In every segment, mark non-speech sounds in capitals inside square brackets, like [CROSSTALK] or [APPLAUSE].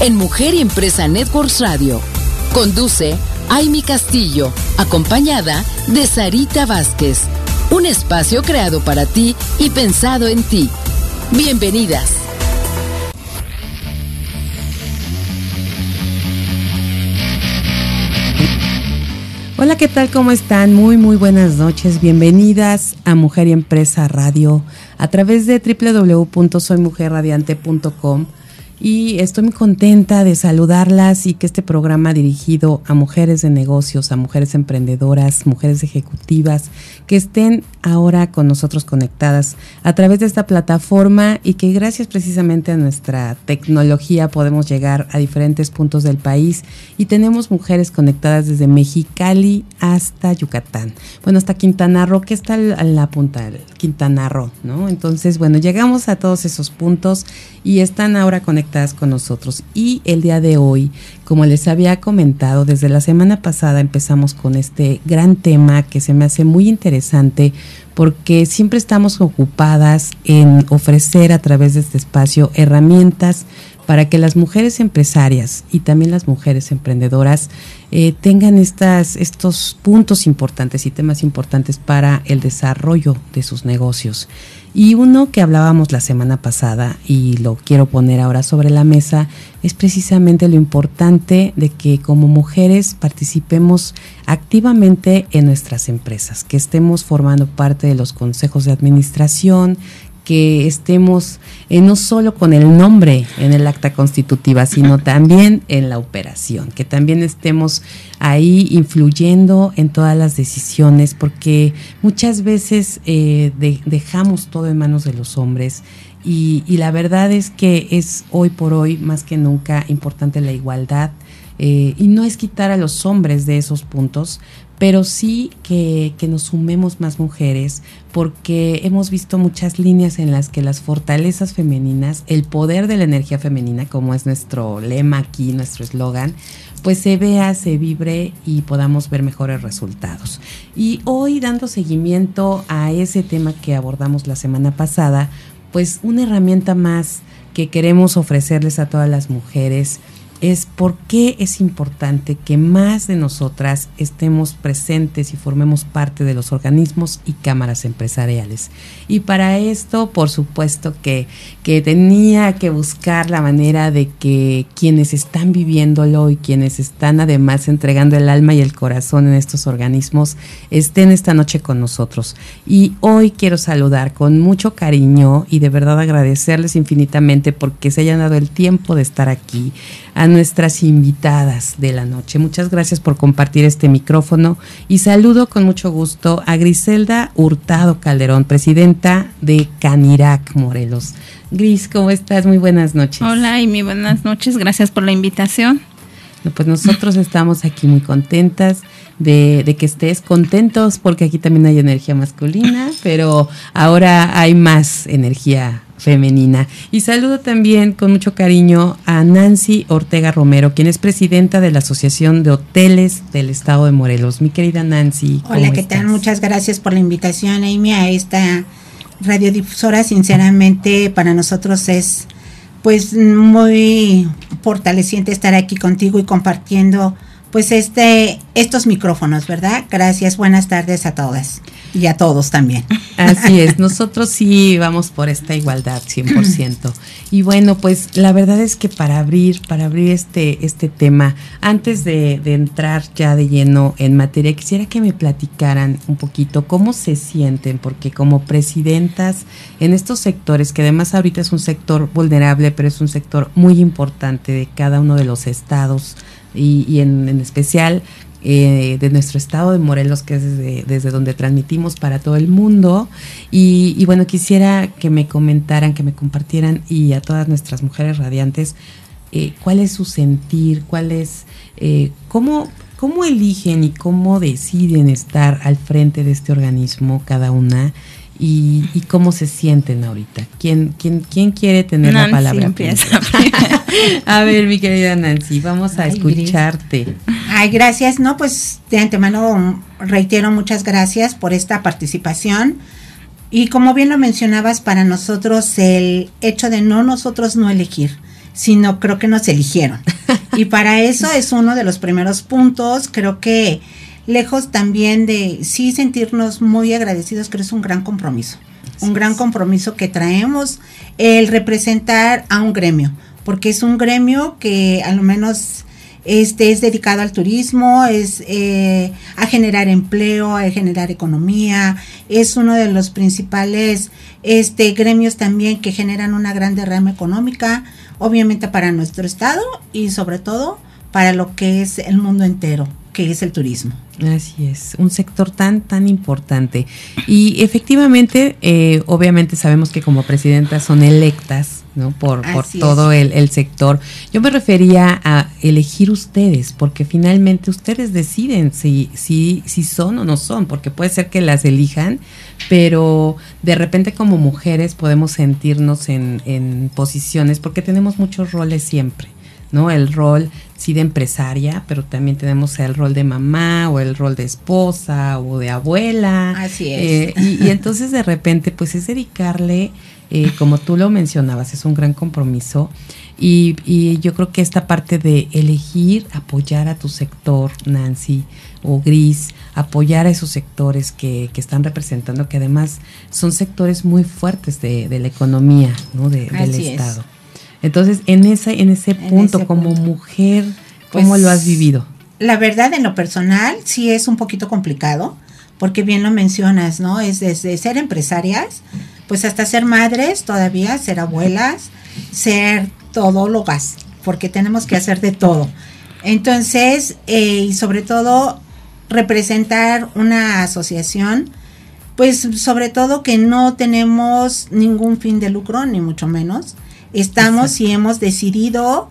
en Mujer y Empresa Networks Radio. Conduce Aimi Castillo, acompañada de Sarita Vázquez. Un espacio creado para ti y pensado en ti. Bienvenidas. Hola, ¿qué tal? ¿Cómo están? Muy, muy buenas noches. Bienvenidas a Mujer y Empresa Radio a través de www.soymujerradiante.com y estoy muy contenta de saludarlas y que este programa dirigido a mujeres de negocios, a mujeres emprendedoras, mujeres ejecutivas, que estén ahora con nosotros conectadas a través de esta plataforma y que gracias precisamente a nuestra tecnología podemos llegar a diferentes puntos del país y tenemos mujeres conectadas desde Mexicali hasta Yucatán, bueno, hasta Quintana Roo, que está en la punta, Quintana Roo, ¿no? Entonces, bueno, llegamos a todos esos puntos y están ahora conectadas con nosotros. Y el día de hoy, como les había comentado, desde la semana pasada empezamos con este gran tema que se me hace muy interesante porque siempre estamos ocupadas en ofrecer a través de este espacio herramientas para que las mujeres empresarias y también las mujeres emprendedoras eh, tengan estas, estos puntos importantes y temas importantes para el desarrollo de sus negocios. Y uno que hablábamos la semana pasada y lo quiero poner ahora sobre la mesa es precisamente lo importante de que como mujeres participemos activamente en nuestras empresas, que estemos formando parte de los consejos de administración, que estemos eh, no solo con el nombre en el acta constitutiva, sino [LAUGHS] también en la operación, que también estemos ahí influyendo en todas las decisiones, porque muchas veces eh, dejamos todo en manos de los hombres y, la verdad es que es hoy por hoy más que nunca importante la igualdad. Eh, y no es quitar a los hombres de esos puntos, pero sí que, que, nos sumemos más mujeres, porque hemos visto muchas líneas en las que las fortalezas femeninas, el poder de la energía femenina, como es nuestro lema aquí, nuestro eslogan, pues se vea, se vibre y podamos ver mejores resultados. Y hoy, dando seguimiento a ese tema que abordamos la semana pasada, pues una herramienta más que queremos ofrecerles a todas las mujeres, es por qué es importante que más de nosotras estemos presentes y formemos parte de los organismos y cámaras empresariales. Y para esto, por supuesto que, que tenía que buscar la manera de que quienes están viviéndolo y quienes están además entregando el alma y el corazón en estos organismos estén esta noche con nosotros. Y hoy quiero saludar con mucho cariño y de verdad agradecerles infinitamente porque se hayan dado el tiempo de estar aquí a nuestras invitadas de la noche. Muchas gracias por compartir este micrófono y saludo con mucho gusto a Griselda Hurtado Calderón, presidenta de Canirac Morelos. Gris, ¿cómo estás? Muy buenas noches. Hola y muy buenas noches, gracias por la invitación. pues nosotros estamos aquí muy contentas de, de, que estés contentos porque aquí también hay energía masculina, pero ahora hay más energía femenina. Y saludo también con mucho cariño a Nancy Ortega Romero, quien es presidenta de la Asociación de Hoteles del Estado de Morelos. Mi querida Nancy. Hola, ¿qué tal? Muchas gracias por la invitación, Amy, a esta radiodifusora. Sinceramente, para nosotros es pues muy fortaleciente estar aquí contigo y compartiendo pues este estos micrófonos, ¿verdad? Gracias, buenas tardes a todas y a todos también. Así es, [LAUGHS] nosotros sí vamos por esta igualdad 100%. Y bueno, pues la verdad es que para abrir, para abrir este, este tema, antes de, de entrar ya de lleno en materia, quisiera que me platicaran un poquito cómo se sienten, porque como presidentas en estos sectores, que además ahorita es un sector vulnerable, pero es un sector muy importante de cada uno de los estados, y, en, especial eh, de nuestro estado de Morelos, que es desde, donde transmitimos para todo el mundo. Y, bueno, quisiera que me comentaran, que me compartieran y a todas nuestras mujeres radiantes, eh, cuál es su sentir, cuál es, eh, cómo, cómo eligen y cómo deciden estar al frente de este organismo cada una y, cómo se sienten ahorita. ¿Quién, quién, quién quiere tener la palabra? Empieza. [LAUGHS] [LAUGHS] a ver, mi querida Nancy, vamos a escucharte. Ay, gracias. No, pues de antemano reitero muchas gracias por esta participación. Y como bien lo mencionabas, para nosotros el hecho de no nosotros no elegir, sino creo que nos eligieron. [LAUGHS] Y para eso es uno de los primeros puntos. Creo que lejos también de sí sentirnos muy agradecidos, creo que es un gran compromiso. un gran compromiso que traemos el representar a un gremio, porque es un gremio que a lo menos este es dedicado al turismo, es eh, a generar empleo, a generar economía, es uno de los principales este gremios también que generan una gran derrama económica, obviamente para nuestro estado y sobre todo para lo que es el mundo entero que es el turismo. Así es, un sector tan, tan importante. Y efectivamente, eh, obviamente sabemos que como presidentas son electas, ¿no? Por, por todo el, el, sector. Yo me refería a elegir ustedes, porque finalmente ustedes deciden si, si, si son o no son, porque puede ser que las elijan, pero de repente como mujeres podemos sentirnos en, en posiciones, porque tenemos muchos roles siempre. ¿no? El rol sí de empresaria, pero también tenemos el rol de mamá o el rol de esposa o de abuela. Así es. Eh, y, entonces de repente pues es dedicarle, eh, como tú lo mencionabas, es un gran compromiso. Y, y, yo creo que esta parte de elegir apoyar a tu sector, Nancy o Gris, apoyar a esos sectores que, que están representando, que además son sectores muy fuertes de, de la economía ¿no? de, del Estado. Entonces, en ese, en ese punto, como mujer, ¿cómo pues, lo has vivido? La verdad, en lo personal, sí es un poquito complicado, porque bien lo mencionas, ¿no? Es desde ser empresarias, pues hasta ser madres todavía, ser abuelas, ser todólogas, porque tenemos que hacer de todo. Entonces, eh, y sobre todo, representar una asociación, pues sobre todo que no tenemos ningún fin de lucro, ni mucho menos. Estamos y hemos decidido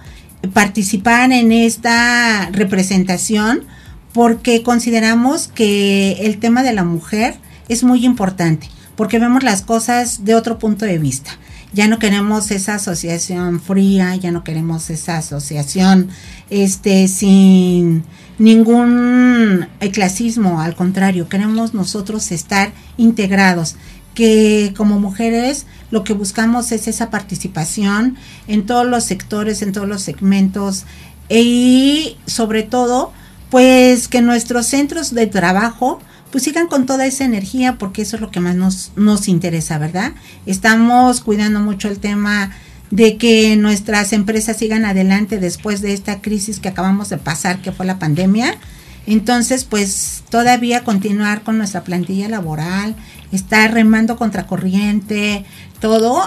participar en esta representación porque consideramos que el tema de la mujer es muy importante, porque vemos las cosas de otro punto de vista. Ya no queremos esa asociación fría, ya no queremos esa asociación este sin ningún clasismo, al contrario, queremos nosotros estar integrados que como mujeres lo que buscamos es esa participación en todos los sectores, en todos los segmentos y sobre todo pues que nuestros centros de trabajo pues sigan con toda esa energía porque eso es lo que más nos, nos interesa, ¿verdad? Estamos cuidando mucho el tema de que nuestras empresas sigan adelante después de esta crisis que acabamos de pasar, que fue la pandemia. Entonces, pues todavía continuar con nuestra plantilla laboral, estar remando contra corriente, todo,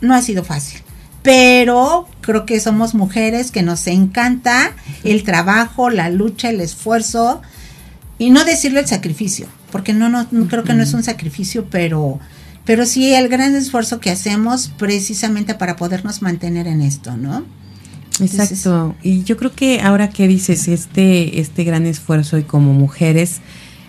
no ha sido fácil. Pero creo que somos mujeres que nos encanta el trabajo, la lucha, el esfuerzo y no decirlo el sacrificio, porque no, no, creo que no es un sacrificio, pero, pero sí el gran esfuerzo que hacemos precisamente para podernos mantener en esto, ¿no? Exacto. y yo creo que ahora que dices este, este gran esfuerzo y como mujeres,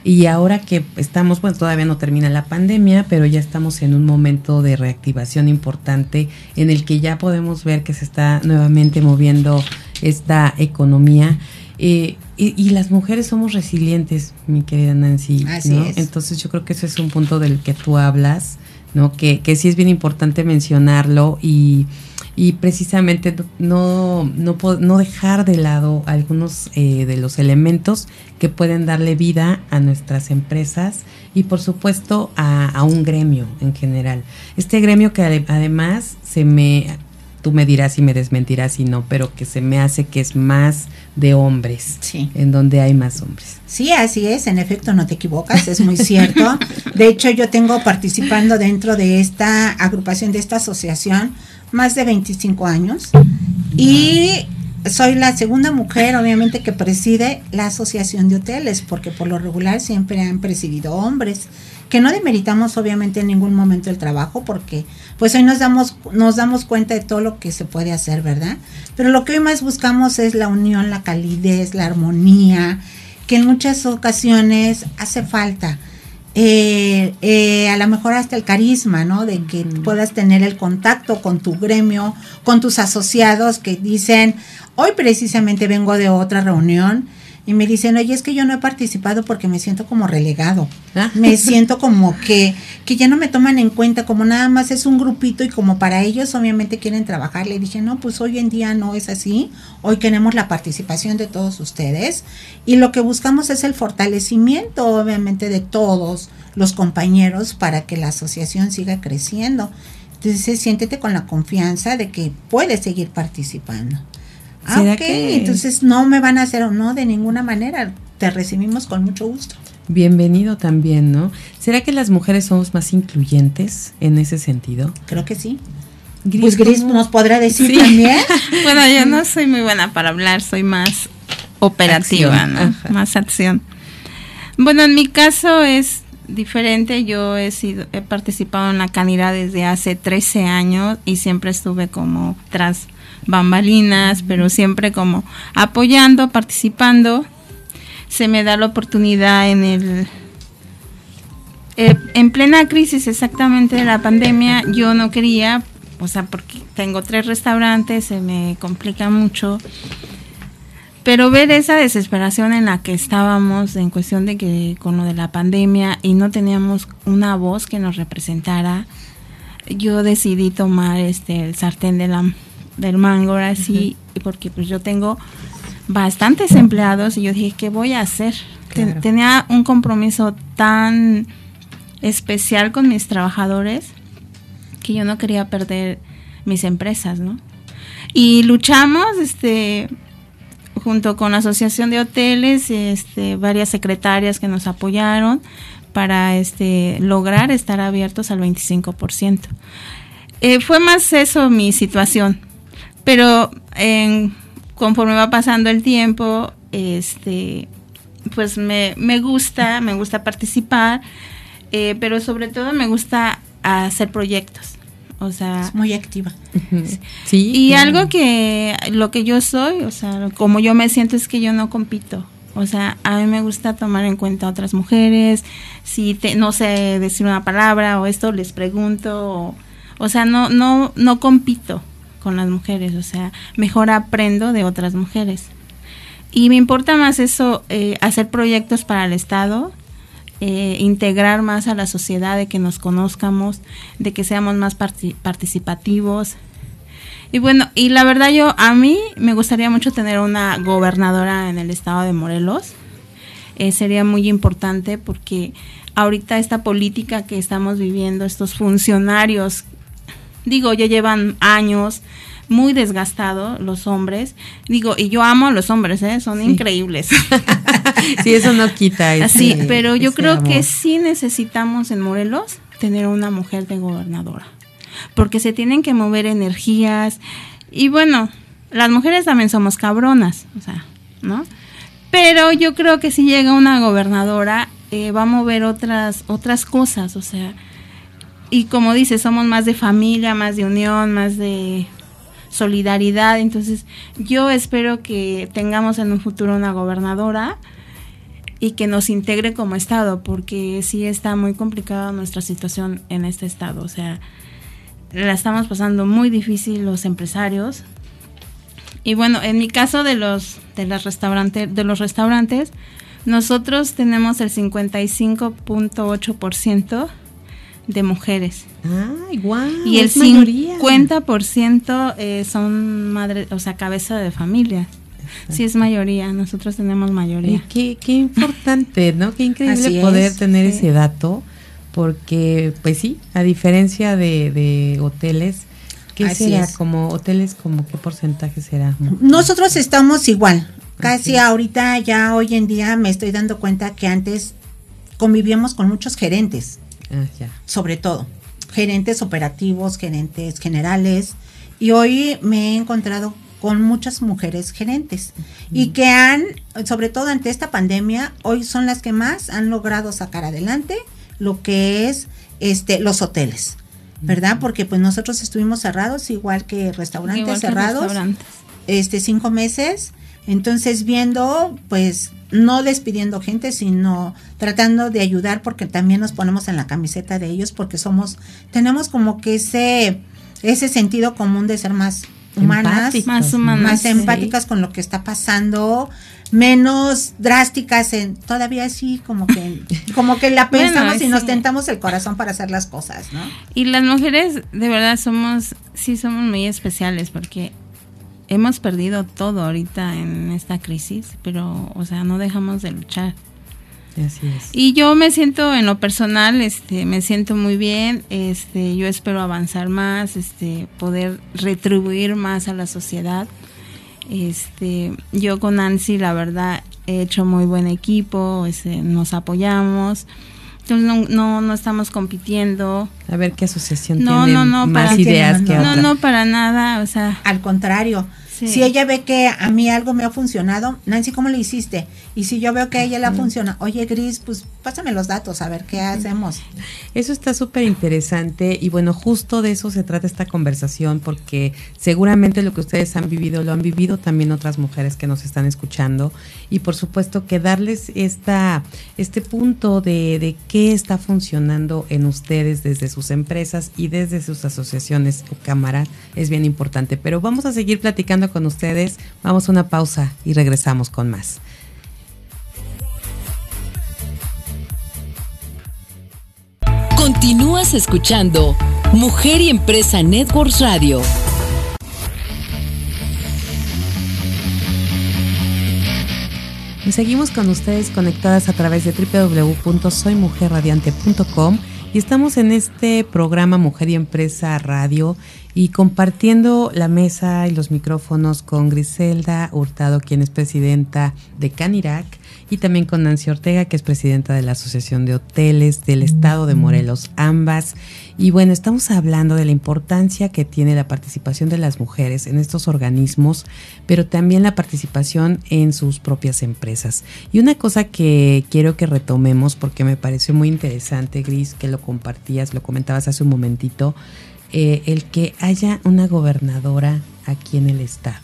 y ahora que estamos, bueno, todavía no termina la pandemia, pero ya estamos en un momento de reactivación importante en el que ya podemos ver que se está nuevamente moviendo esta economía. Eh, y, las mujeres somos resilientes, mi querida Nancy. Así es. Entonces yo creo que ese es un punto del que tú hablas, ¿no? Que, que sí es bien importante mencionarlo y y precisamente no, no, no dejar de lado algunos eh, de los elementos que pueden darle vida a nuestras empresas y por supuesto a, a un gremio en general. Este gremio que además se me, tú me dirás si me desmentirás si no, pero que se me hace que es más de hombres, sí. en donde hay más hombres. Sí, así es, en efecto, no te equivocas, es muy cierto. [LAUGHS] De hecho, yo tengo participando dentro de esta agrupación, de esta asociación, más de 25 años y soy la segunda mujer, obviamente, que preside la Asociación de Hoteles, porque por lo regular siempre han presidido hombres, que no demeritamos obviamente en ningún momento el trabajo, porque pues hoy nos damos, nos damos cuenta de todo lo que se puede hacer, ¿verdad? Pero lo que hoy más buscamos es la unión, la calidez, la armonía, que en muchas ocasiones hace falta. Eh, eh, a lo mejor hasta el carisma, ¿no? De que puedas tener el contacto con tu gremio, con tus asociados que dicen, hoy precisamente vengo de otra reunión y me dicen, oye, es que yo no he participado porque me siento como relegado. Ah. Me siento como que, que ya no me toman en cuenta, como nada más es un grupito y como para ellos obviamente quieren trabajar. Le dije, no, pues hoy en día no es así. Hoy queremos la participación de todos ustedes y lo que buscamos es el fortalecimiento, obviamente, de todos los compañeros para que la asociación siga creciendo. Entonces, siéntete con la confianza de que puedes seguir participando. Ah, ok, entonces no me van a hacer o no de ninguna manera. Te recibimos con mucho gusto. Bienvenido también, ¿no? ¿Será que las mujeres somos más incluyentes en ese sentido? Creo que sí. pues Gris nos podrá decir también. [LAUGHS] bueno, yo no soy muy buena para hablar, soy más operativa, ¿no? Más acción. Bueno, en mi caso es diferente. Yo he sido, he participado en la canidad desde hace 13 años y siempre estuve como tras bambalinas, pero siempre como apoyando, participando. Se me da la oportunidad en el eh, en plena crisis exactamente de la pandemia, yo no quería, o sea, porque tengo tres restaurantes, se me complica mucho. Pero ver esa desesperación en la que estábamos en cuestión de que con lo de la pandemia y no teníamos una voz que nos representara, yo decidí tomar este el sartén de la del mango ahora sí, porque pues yo tengo bastantes empleados y yo dije, ¿qué voy a hacer? tenía un compromiso tan especial con mis trabajadores que yo no quería perder mis empresas, ¿no? Y luchamos, este, junto con la Asociación de Hoteles, este, varias secretarias que nos apoyaron para este, lograr estar abiertos al 25%. Eh, fue más eso mi situación, pero conforme va pasando el tiempo, este, pues me, gusta, me gusta participar, eh, pero sobre todo me gusta hacer proyectos. O sea, muy activa. Sí. Y algo que lo que yo soy, o sea, como yo me siento es que yo no compito. O sea, a mí me gusta tomar en cuenta a otras mujeres. Si no sé decir una palabra o esto les pregunto, o, o sea, no no no compito con las mujeres, o sea, mejor aprendo de otras mujeres. Y me importa más eso, eh, hacer proyectos para el Estado, eh, integrar más a la sociedad, de que nos conozcamos, de que seamos más participativos. Y bueno, y la verdad yo, a mí me gustaría mucho tener una gobernadora en el estado de Morelos. Eh, sería muy importante porque ahorita esta política que estamos viviendo, estos funcionarios Digo, ya llevan años muy desgastados los hombres. Digo, y yo amo a los hombres, ¿eh? son increíbles. [LAUGHS] sí, eso no quita. Así, pero yo creo que sí necesitamos en Morelos tener una mujer de gobernadora, porque se tienen que mover energías. Y bueno, las mujeres también somos cabronas, o sea, ¿no? Pero yo creo que si llega una gobernadora, eh, va a mover otras, otras cosas, o sea, y como dice, somos más de familia, más de unión, más de solidaridad. Entonces, yo espero que tengamos en un futuro una gobernadora y que nos integre como Estado, porque sí está muy complicada nuestra situación en este Estado. O sea, la estamos pasando muy difícil los empresarios. Y bueno, en mi caso de los, de las restaurantes, de los restaurantes, nosotros tenemos el 55.8% de mujeres. Ay, guau, y el 50% eh, son madres, o sea, cabeza de familia. Sí, es mayoría, nosotros tenemos mayoría. qué, qué importante, ¿no? Qué increíble poder tener ese dato, porque, pues sí, a diferencia de, hoteles, ¿qué será? Como hoteles, como qué porcentaje será? Nosotros estamos igual. Casi ahorita, ya hoy en día, me estoy dando cuenta que antes convivíamos con muchos gerentes Ah, sobre todo, gerentes operativos, gerentes generales. Y hoy me he encontrado con muchas mujeres gerentes y que han, sobre todo ante esta pandemia, hoy son las que más han logrado sacar adelante lo que es este los hoteles. ¿verdad? Porque pues nosotros estuvimos cerrados, igual que restaurantes cerrados, este cinco meses, entonces viendo, pues no despidiendo gente, sino tratando de ayudar porque también nos ponemos en la camiseta de ellos porque somos, tenemos como que ese, ese sentido común de ser más humanas, más humanas, más empáticas con lo que está pasando, menos drásticas en todavía así como que [LAUGHS] como que la pensamos y nos tentamos el corazón para hacer las cosas, ¿no? Y las mujeres de verdad somos sí somos muy especiales porque hemos perdido todo ahorita en esta crisis, pero o sea, no dejamos de luchar. Así es. Y yo me siento en lo personal, este, me siento muy bien, este, yo espero avanzar más, este, poder retribuir más a la sociedad este, yo con Nancy, la verdad, he hecho muy buen equipo, este, nos apoyamos. Entonces no, no, no, estamos compitiendo. A ver qué asociación tiene más ideas que, otra. No, no, para nada, o sea. Al contrario, si ella ve que a mí algo me ha funcionado, Nancy, ¿cómo le hiciste? Y si yo veo que a ella la funciona, oye Gris, pues pásame los datos, a ver qué hacemos. Eso está súper interesante y bueno, justo de eso se trata esta conversación porque seguramente lo que ustedes han vivido lo han vivido también otras mujeres que nos están escuchando y por supuesto que darles esta, este punto de, de qué está funcionando en ustedes desde sus empresas y desde sus asociaciones o cámaras es bien importante. Pero vamos a seguir platicando con ustedes. Vamos a una pausa y regresamos con más. Continúas escuchando Mujer y Empresa Networks Radio. Seguimos con ustedes conectadas a través de www.soymujerradiante.com y estamos en este programa Mujer y Empresa Radio y compartiendo la mesa y los micrófonos con Griselda Hurtado, quien es presidenta de Canirac, y también con Nancy Ortega, que es presidenta de la Asociación de Hoteles del Estado de Morelos, ambas. Y bueno, estamos hablando de la importancia que tiene la participación de las mujeres en estos organismos, pero también la participación en sus propias empresas. Y una cosa que quiero que retomemos, porque me pareció muy interesante, Gris, que lo compartías, lo comentabas hace un momentito, eh, el que haya una gobernadora aquí en el estado.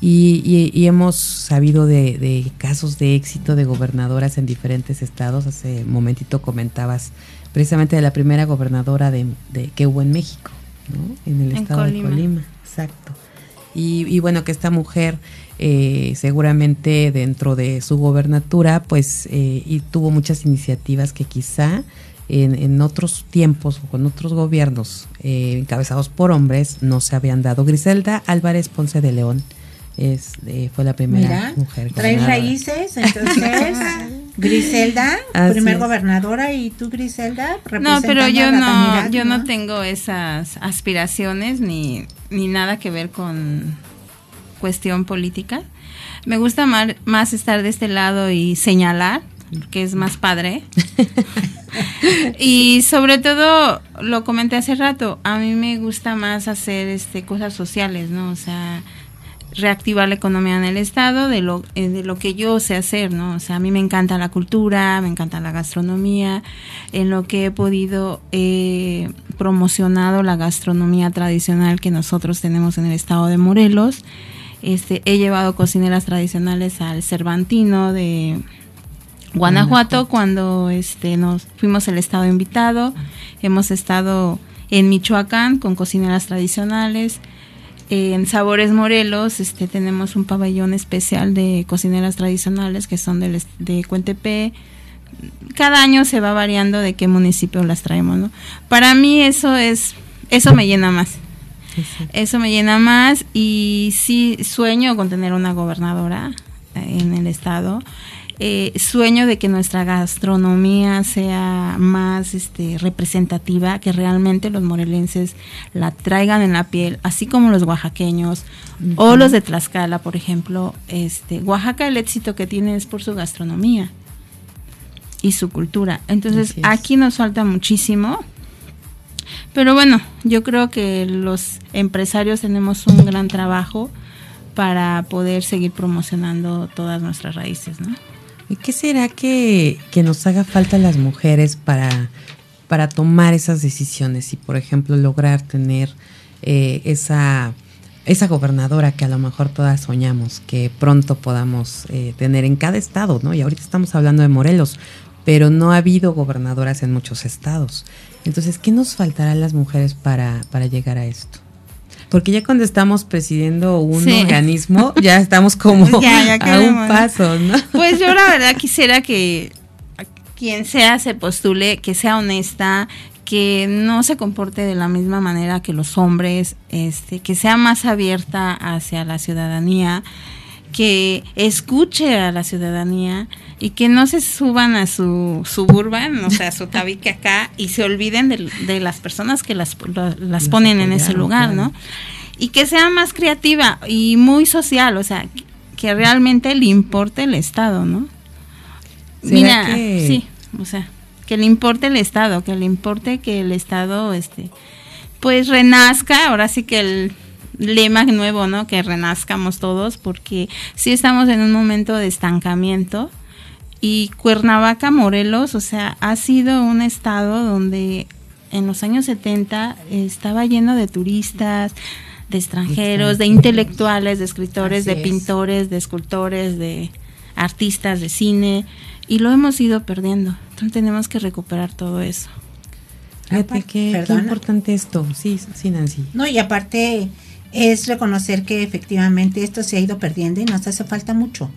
Y, hemos sabido de, casos de éxito de gobernadoras en diferentes estados. Hace un momentito comentabas precisamente de la primera gobernadora de, que hubo en México, en el estado de Colima. Exacto. Y, bueno, que esta mujer eh, seguramente dentro de su gobernatura, pues, eh, y tuvo muchas iniciativas que quizá en, otros tiempos o con otros gobiernos eh, encabezados por hombres no se habían dado. Griselda Álvarez Ponce de León es, eh, fue la primera mujer. Trae raíces, entonces. [LAUGHS] Griselda, primer gobernadora y tú Griselda No, pero yo no, yo ¿no? tengo esas aspiraciones ni, ni nada que ver con cuestión política. Me gusta más estar de este lado y señalar que es más padre. [LAUGHS] y sobre todo, lo comenté hace rato, a mí me gusta más hacer este cosas sociales, ¿no? O sea, reactivar la economía en el estado de lo eh, de lo que yo sé hacer, ¿no? O sea, a mí me encanta la cultura, me encanta la gastronomía, en lo que he podido eh, promocionado la gastronomía tradicional que nosotros tenemos en el estado de Morelos. Este, he llevado cocineras tradicionales al Cervantino de Guanajuato, cuando este, nos fuimos el estado invitado. Hemos estado en Michoacán con cocineras tradicionales. En Sabores Morelos este, tenemos un pabellón especial de cocineras tradicionales que son de, de Cuentepe. Cada año se va variando de qué municipio las traemos. ¿no? Para mí eso es, eso me llena más. Eso me llena más y sí sueño con tener una gobernadora en el estado. Eh, sueño de que nuestra gastronomía sea más este, representativa, que realmente los morelenses la traigan en la piel, así como los oaxaqueños o los de Tlaxcala, por ejemplo. Este, Oaxaca el éxito que tiene es por su gastronomía y su cultura. Entonces aquí nos falta muchísimo. Pero bueno, yo creo que los empresarios tenemos un gran trabajo para poder seguir promocionando todas nuestras raíces, ¿no? ¿Y qué será que, nos haga falta a las mujeres para para tomar esas decisiones y, por ejemplo, lograr tener eh, esa, esa gobernadora que a lo mejor todas soñamos que pronto podamos eh, tener en cada estado, ¿no? Y ahorita estamos hablando de Morelos, pero no ha habido gobernadoras en muchos estados. Entonces, ¿qué nos faltará a las mujeres para, para llegar a esto? Porque ya cuando estamos presidiendo un organismo, ya estamos como [LAUGHS] [LAUGHS] a un paso, ¿no? Pues yo la verdad [LAUGHS] quisiera que quien sea se postule, que sea honesta, que no se comporte de la misma manera que los hombres, este, que sea más abierta hacia la ciudadanía, que escuche a la ciudadanía y que no se suban a su suburban, o sea, a su tabique acá y se olviden de, las personas que las, las ponen en ese lugar, ¿no? Y que sea más creativa y muy social, o sea, que realmente le importe el Estado, ¿no? Mira, sí, o sea, que le importe el Estado, que le importe que el Estado, este, pues renazca, ahora sí que el lema nuevo, ¿no? Que renazcamos todos, porque sí estamos en un momento de estancamiento y Cuernavaca, Morelos, o sea, ha sido un estado donde en los años 70 estaba lleno de turistas, de extranjeros, de intelectuales, de escritores, de pintores, de escultores, de artistas de cine y lo hemos ido perdiendo. Entonces tenemos que recuperar todo eso. Fíjate qué, qué importante esto. Sí, sí, Nancy. No, y aparte es reconocer que efectivamente esto se ha ido perdiendo y nos hace falta mucho.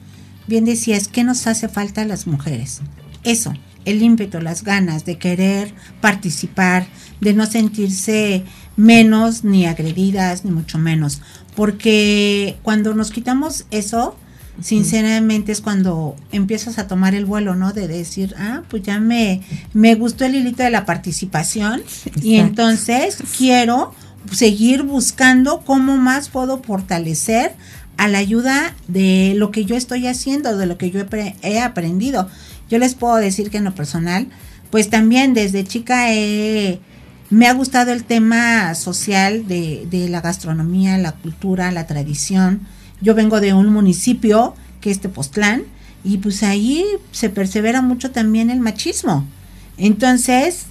Bien decías, ¿qué nos hace falta a las mujeres? Eso, el ímpetu, las ganas de querer participar, de no sentirse menos ni agredidas, ni mucho menos. Porque cuando nos quitamos eso, sinceramente es cuando empiezas a tomar el vuelo, ¿no? De decir, ah, pues ya me, me gustó el hilito de la participación y entonces quiero seguir buscando cómo más puedo fortalecer a la ayuda de lo que yo estoy haciendo, de lo que yo he, aprendido. Yo les puedo decir que en lo personal, pues también desde chica me ha gustado el tema social de, de la gastronomía, la cultura, la tradición yo vengo de un municipio que es Tepoztlán y pues ahí se persevera mucho también el machismo. Entonces,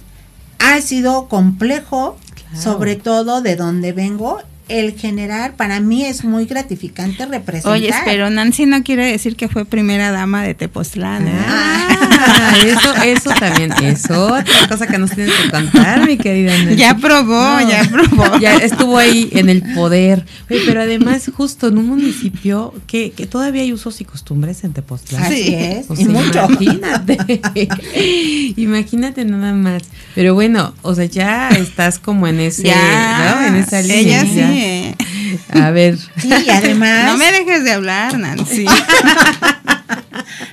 ha sido complejo, sobre todo de donde vengo el generar, para mí es muy gratificante representar. Oye, pero Nancy no quiere decir que fue primera dama de Tepoztlán. ¿eh? Ah, [LAUGHS] eso, eso también es otra cosa que nos tienes que contar, mi querida Nancy. Ya probó, ya probó. [LAUGHS] Ya estuvo ahí en el poder. Oye, pero además, justo en un municipio que, que todavía hay usos y costumbres en Tepoztlán. Así es, y mucho. Imagínate. [LAUGHS] imagínate nada más. Pero bueno, o sea, ya estás como en ese, ya, ¿no? En esa línea. Ella sí. A ver. [LAUGHS] Sí, además. No me dejes de hablar, Nancy.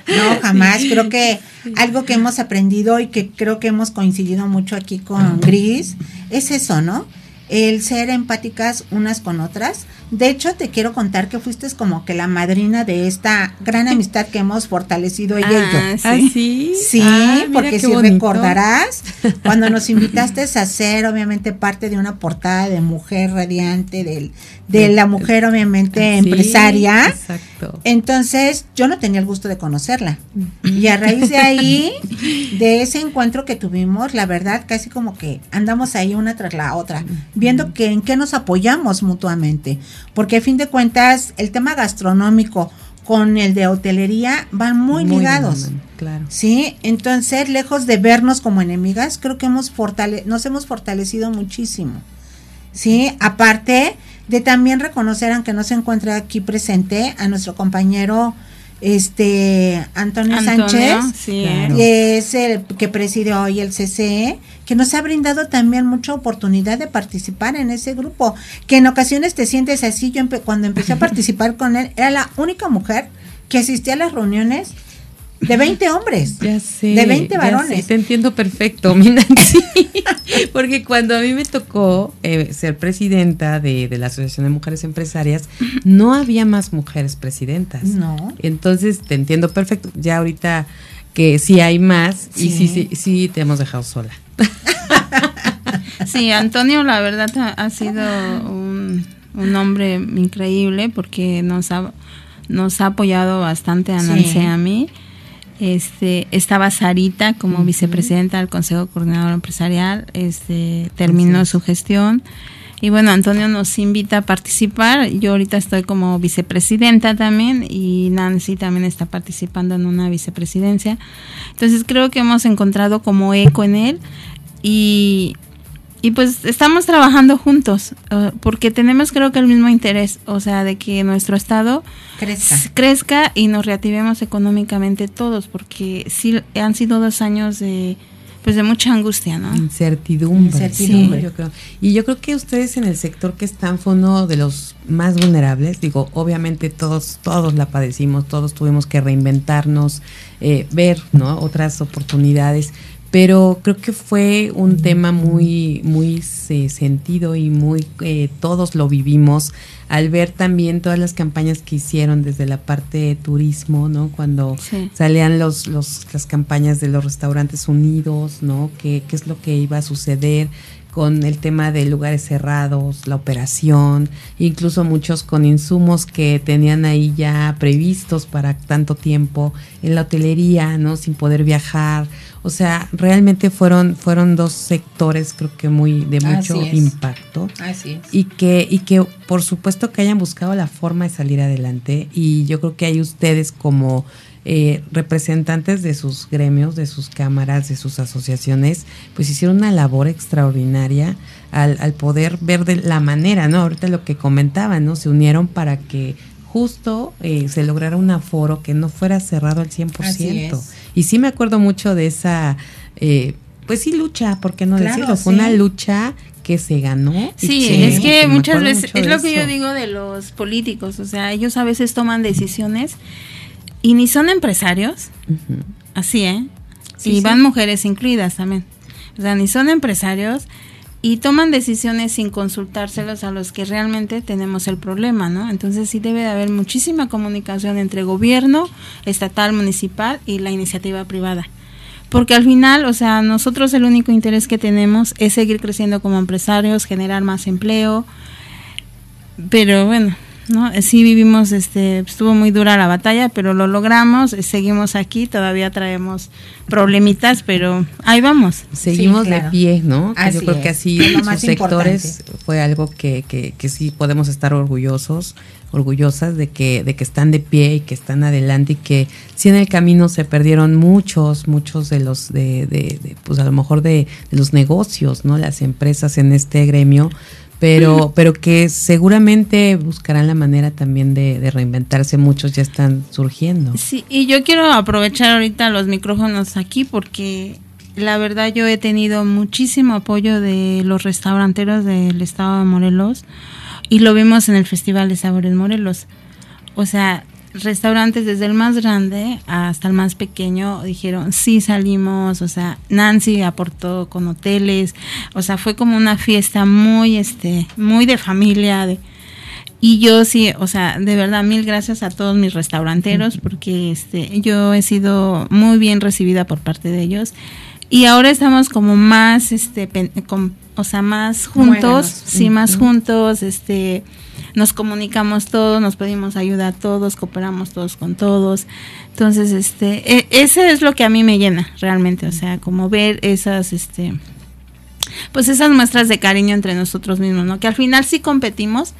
no, jamás. Creo que algo que hemos aprendido y que creo que hemos coincidido mucho aquí con Gris es eso, ¿no? El ser empáticas unas con otras de hecho, te quiero contar que fuiste como que la madrina de esta gran amistad que hemos fortalecido ella y yo. Ah, sí. Sí, ah, porque si recordarás, cuando nos [LAUGHS] invitaste a ser obviamente parte de una portada de mujer radiante, del, de la mujer obviamente empresaria. Exacto. Entonces, yo no tenía el gusto de conocerla. Y a raíz de ahí, [LAUGHS] de ese encuentro que tuvimos, la verdad, casi como que andamos ahí una tras la otra, viendo que en qué nos apoyamos mutuamente porque a fin de cuentas el tema gastronómico con el de hotelería van muy, ligados. claro. Sí, entonces lejos de vernos como enemigas, creo que hemos fortale nos hemos fortalecido muchísimo. Sí, aparte de también reconocer, aunque no se encuentre aquí presente, a nuestro compañero este Antonio, Sánchez, que es el que preside hoy el CCE, que nos ha brindado también mucha oportunidad de participar en ese grupo, que en ocasiones te sientes así, yo cuando empecé a [LAUGHS] participar con él, era la única mujer que asistía a las reuniones de 20 hombres. Ya sé. De 20 varones. te entiendo perfecto, [LAUGHS] mi Nancy. Porque cuando a mí me tocó eh, ser presidenta de, la Asociación de Mujeres Empresarias, no había más mujeres presidentas. No. Entonces, te entiendo perfecto. Ya ahorita que sí hay más y sí, sí, sí te hemos dejado sola. [LAUGHS] sí, Antonio, la verdad, ha, sido un, un hombre increíble porque nos ha, nos ha apoyado bastante a Nancy a mí Este, estaba Sarita como vicepresidenta del Consejo Coordinador Empresarial, este, terminó su gestión. Y bueno, Antonio nos invita a participar. Yo ahorita estoy como vicepresidenta también y Nancy también está participando en una vicepresidencia. Entonces creo que hemos encontrado como eco en él y, y pues estamos trabajando juntos uh, porque tenemos creo que el mismo interés, o sea, de que nuestro estado crezca, crezca y nos reactivemos económicamente todos porque sí han sido dos años de pues de mucha angustia, ¿no? Incertidumbre. Incertidumbre. yo creo. Y yo creo que ustedes en el sector que están fue uno de los más vulnerables. Digo, obviamente todos, todos la padecimos, todos tuvimos que reinventarnos, eh, ver, ¿no? Otras oportunidades pero creo que fue un tema muy muy eh, sentido y muy eh, todos lo vivimos al ver también todas las campañas que hicieron desde la parte de turismo no cuando salían los, los las campañas de los restaurantes unidos no qué qué es lo que iba a suceder con el tema de lugares cerrados, la operación, incluso muchos con insumos que tenían ahí ya previstos para tanto tiempo en la hotelería, ¿no? Sin poder viajar. O sea, realmente fueron fueron dos sectores creo que muy de mucho impacto. Así es. Y que y que por supuesto que hayan buscado la forma de salir adelante y yo creo que hay ustedes como eh, representantes de sus gremios, de sus cámaras, de sus asociaciones, pues hicieron una labor extraordinaria al, al poder ver de la manera, ¿no? Ahorita lo que comentaban, ¿no? Se unieron para que justo eh, se lograra un aforo que no fuera cerrado al 100%. Y sí me acuerdo mucho de esa, eh, pues sí, lucha, ¿por qué no decirlo? Fue una lucha que se ganó. Sí, es que muchas veces, es lo que yo digo de los políticos, o sea, ellos a veces toman decisiones y ni son empresarios, así, ¿eh? y van mujeres incluidas también. O sea, ni son empresarios y toman decisiones sin consultárselos a los que realmente tenemos el problema, ¿no? Entonces sí debe de haber muchísima comunicación entre gobierno, estatal, municipal y la iniciativa privada. Porque al final, o sea, nosotros el único interés que tenemos es seguir creciendo como empresarios, generar más empleo. Pero bueno, ¿no? Sí vivimos, este, estuvo muy dura la batalla, pero lo logramos, seguimos aquí, todavía traemos problemitas, pero ahí vamos. Seguimos de pie, ¿no? yo creo que así los sectores fue algo que, que, que sí podemos estar orgullosos, orgullosas de que, de que están de pie y que están adelante y que sí en el camino se perdieron muchos, muchos de los, de, de pues a lo mejor de, de los negocios, ¿no? Las empresas en este gremio pero, pero que seguramente buscarán la manera también de, reinventarse, muchos ya están surgiendo. Sí, y yo quiero aprovechar ahorita los micrófonos aquí porque la verdad yo he tenido muchísimo apoyo de los restauranteros del estado de Morelos y lo vimos en el Festival de Sabores Morelos. O sea, restaurantes desde el más grande hasta el más pequeño dijeron sí salimos o sea Nancy aportó con hoteles o sea fue como una fiesta muy este muy de familia de, y yo sí o sea de verdad mil gracias a todos mis restauranteros porque este yo he sido muy bien recibida por parte de ellos y ahora estamos como más este o sea más juntos sí más juntos este nos comunicamos todos, nos pedimos ayuda a todos, cooperamos todos con todos. Entonces, este, e, ese es lo que a mí me llena realmente, o sea, como ver esas, este, pues esas muestras de cariño entre nosotros mismos, ¿no? Que al final sí competimos,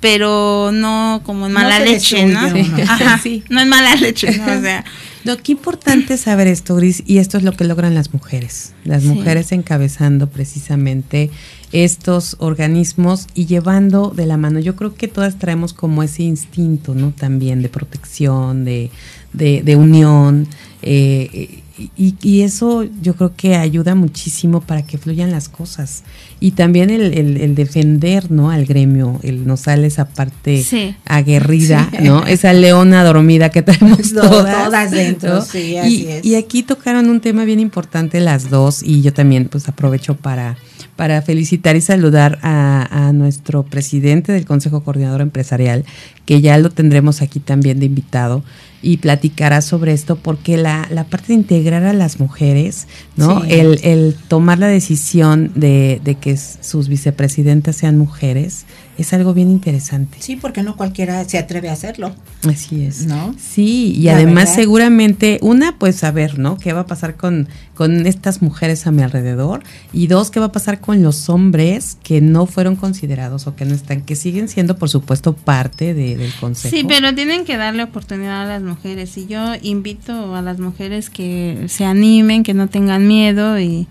pero no como en mala leche, ¿no? Ajá, sí. no en mala leche, ¿no? o [LAUGHS] sea. No, qué importante saber esto, Gris, y esto es lo que logran las mujeres, las mujeres encabezando precisamente estos organismos y llevando de la mano. Yo creo que todas traemos como ese instinto, ¿no? También de protección, de, de, unión. Eh, y, eso yo creo que ayuda muchísimo para que fluyan las cosas. Y también el, el, defender, ¿no? Al gremio, el no sale esa parte aguerrida, ¿no? Esa leona dormida que tenemos todas. todas dentro, sí, así y, y aquí tocaron un tema bien importante las dos y yo también pues aprovecho para para felicitar y saludar a, nuestro presidente del Consejo Coordinador Empresarial, que ya lo tendremos aquí también de invitado, y platicará sobre esto porque la, la parte de integrar a las mujeres, ¿no? El, el, tomar la decisión de, de que sus vicepresidentas sean mujeres, es algo bien interesante. Sí, porque no cualquiera se atreve a hacerlo. Así es. ¿No? Sí, y además seguramente, una, pues saber, ¿no? ¿Qué va a pasar con, con estas mujeres a mi alrededor? Y dos, ¿qué va a pasar con los hombres que no fueron considerados o que no están, que siguen siendo, por supuesto, parte del consejo? Sí, pero tienen que darle oportunidad a las mujeres. Y yo invito a las mujeres que se animen, que no tengan miedo y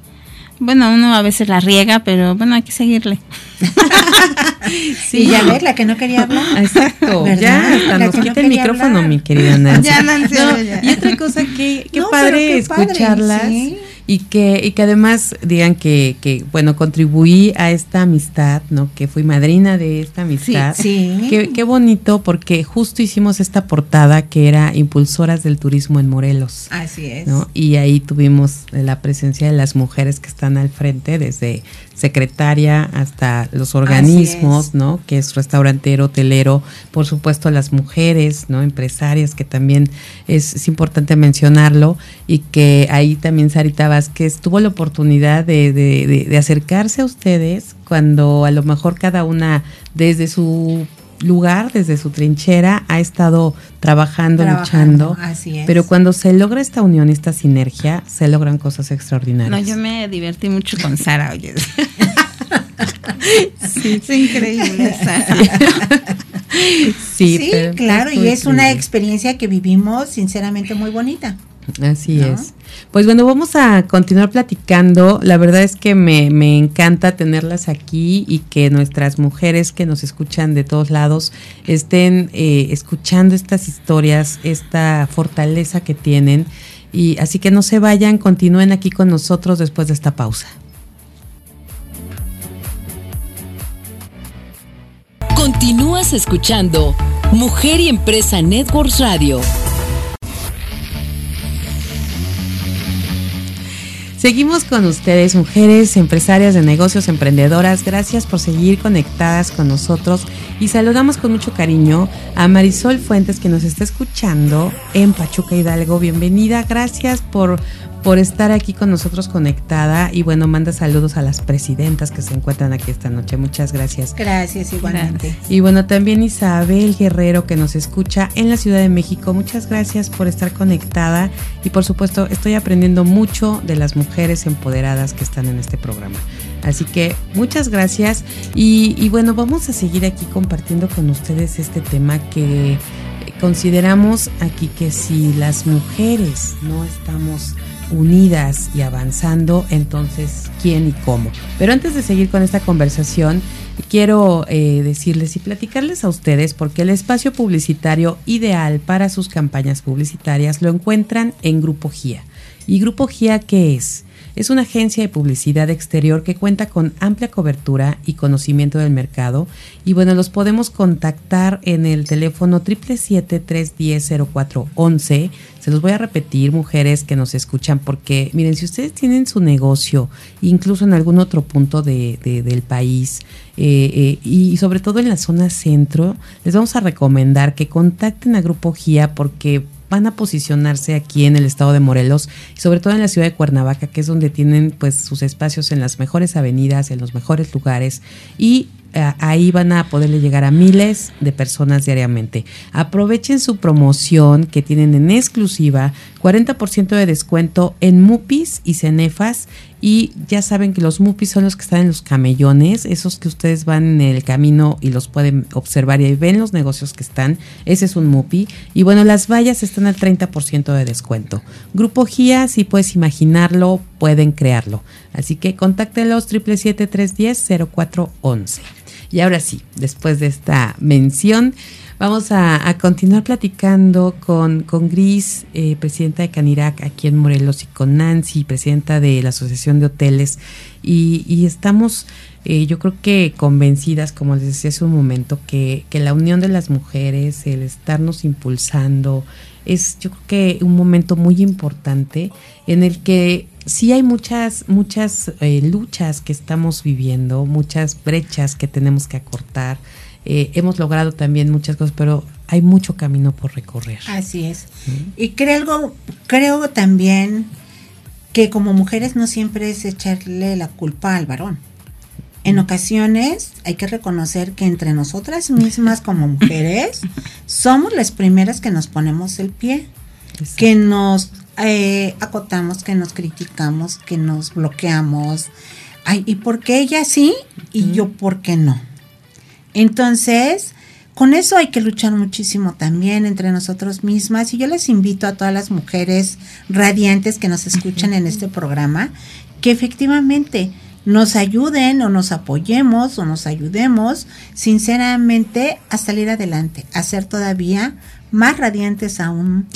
bueno, uno a veces la riega, pero bueno, hay que seguirle. [LAUGHS] sí, ya ves, la que no quería hablar. Exacto, ya hasta nos quita el micrófono, mi querida Nancy. [LAUGHS] Ya, Nancy. Y otra cosa, que qué padre escucharlas y que, y que además digan que, que, bueno, contribuí a esta amistad, ¿no? Que fui madrina de esta amistad. Sí, Qué, qué, bonito porque justo hicimos esta portada que era Impulsoras del Turismo en Morelos. Así es. ¿no? Y ahí tuvimos la presencia de las mujeres que están al frente, desde secretaria hasta los organismos, ¿no? Que es restaurantero, hotelero, por supuesto las mujeres, ¿no? Empresarias, que también es, es importante mencionarlo, y que ahí también Sarita Vázquez tuvo la oportunidad de, de, de, acercarse a ustedes cuando a lo mejor cada una desde su lugar, desde su trinchera, ha estado trabajando, luchando. Así es. Pero cuando se logra esta unión, esta sinergia, se logran cosas extraordinarias. No, yo me divertí mucho con Sara, oye. [LAUGHS] sí, es increíble. [LAUGHS] sí, sí claro, y es una experiencia que vivimos sinceramente muy bonita. Así es. Pues bueno, vamos a continuar platicando. La verdad es que me, me, encanta tenerlas aquí y que nuestras mujeres que nos escuchan de todos lados estén eh, escuchando estas historias, esta fortaleza que tienen. Y así que no se vayan, continúen aquí con nosotros después de esta pausa. Continúas escuchando Mujer y Empresa Networks Radio. Seguimos con ustedes, mujeres, empresarias de negocios, emprendedoras. Gracias por seguir conectadas con nosotros y saludamos con mucho cariño a Marisol Fuentes que nos está escuchando en Pachuca Hidalgo. Bienvenida, gracias por por estar aquí con nosotros conectada y bueno, manda saludos a las presidentas que se encuentran aquí esta noche. Muchas gracias. Gracias, igualmente. Y bueno, también Isabel Guerrero que nos escucha en la Ciudad de México. Muchas gracias por estar conectada y por supuesto estoy aprendiendo mucho de las mujeres empoderadas que están en este programa. Así que muchas gracias y, y bueno, vamos a seguir aquí compartiendo con ustedes este tema que consideramos aquí que si las mujeres no estamos unidas y avanzando, entonces, ¿quién y cómo? Pero antes de seguir con esta conversación, quiero eh, decirles y platicarles a ustedes porque el espacio publicitario ideal para sus campañas publicitarias lo encuentran en Grupo GIA. ¿Y Grupo GIA qué es? Es una agencia de publicidad exterior que cuenta con amplia cobertura y conocimiento del mercado. Y bueno, los podemos contactar en el teléfono 777-310-0411. Se los voy a repetir, mujeres que nos escuchan, porque miren, si ustedes tienen su negocio, incluso en algún otro punto de, del país, eh, eh, y sobre todo en la zona centro, les vamos a recomendar que contacten a Grupo GIA porque van a posicionarse aquí en el estado de Morelos y sobre todo en la ciudad de Cuernavaca, que es donde tienen pues sus espacios en las mejores avenidas, en los mejores lugares y ahí van a poderle llegar a miles de personas diariamente. Aprovechen su promoción que tienen en exclusiva, 40% de descuento en MUPIs y Cenefas. Y ya saben que los MUPIs son los que están en los camellones, esos que ustedes van en el camino y los pueden observar y ven los negocios que están. Ese es un MUPI. Y bueno, las vallas están al 30% de descuento. Grupo GIA, si puedes imaginarlo, pueden crearlo. Así que contáctelos 777-310-0411. Y ahora sí, después de esta mención, vamos a, continuar platicando con, con Gris, eh, presidenta de Canirac aquí en Morelos, y con Nancy, presidenta de la Asociación de Hoteles. Y, estamos, eh, yo creo que convencidas, como les decía hace un momento, que, que la unión de las mujeres, el estarnos impulsando, es yo creo que un momento muy importante en el que sí hay muchas, muchas eh, luchas que estamos viviendo, muchas brechas que tenemos que acortar. Eh, hemos logrado también muchas cosas, pero hay mucho camino por recorrer. Así es. Y creo, creo también que como mujeres no siempre es echarle la culpa al varón. En ocasiones hay que reconocer que entre nosotras mismas como mujeres [LAUGHS] somos las primeras que nos ponemos el pie, que nos eh, acotamos, que nos criticamos, que nos bloqueamos. Ay, ¿y por qué ella sí y yo por qué no? Entonces, con eso hay que luchar muchísimo también entre nosotros mismas y yo les invito a todas las mujeres radiantes que nos escuchan en este programa que efectivamente nos ayuden o nos apoyemos o nos ayudemos sinceramente a salir adelante, a ser todavía más radiantes aún.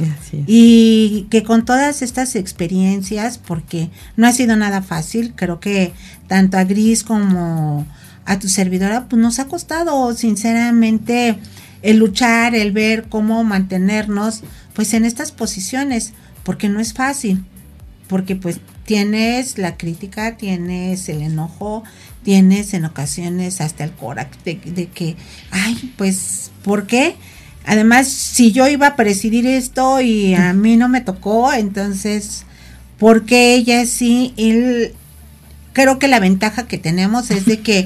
Y que con todas estas experiencias, porque no ha sido nada fácil, creo que tanto a Gris como a tu servidora, pues nos ha costado sinceramente el luchar, el ver cómo mantenernos pues en estas posiciones, porque no es fácil, porque pues tienes la crítica, tienes el enojo, tienes en ocasiones hasta el coraje de, de, que, ay, pues, ¿por qué? Además, si yo iba a presidir esto y a mí no me tocó, entonces, ¿por qué ella sí? Él, creo que la ventaja que tenemos es de que,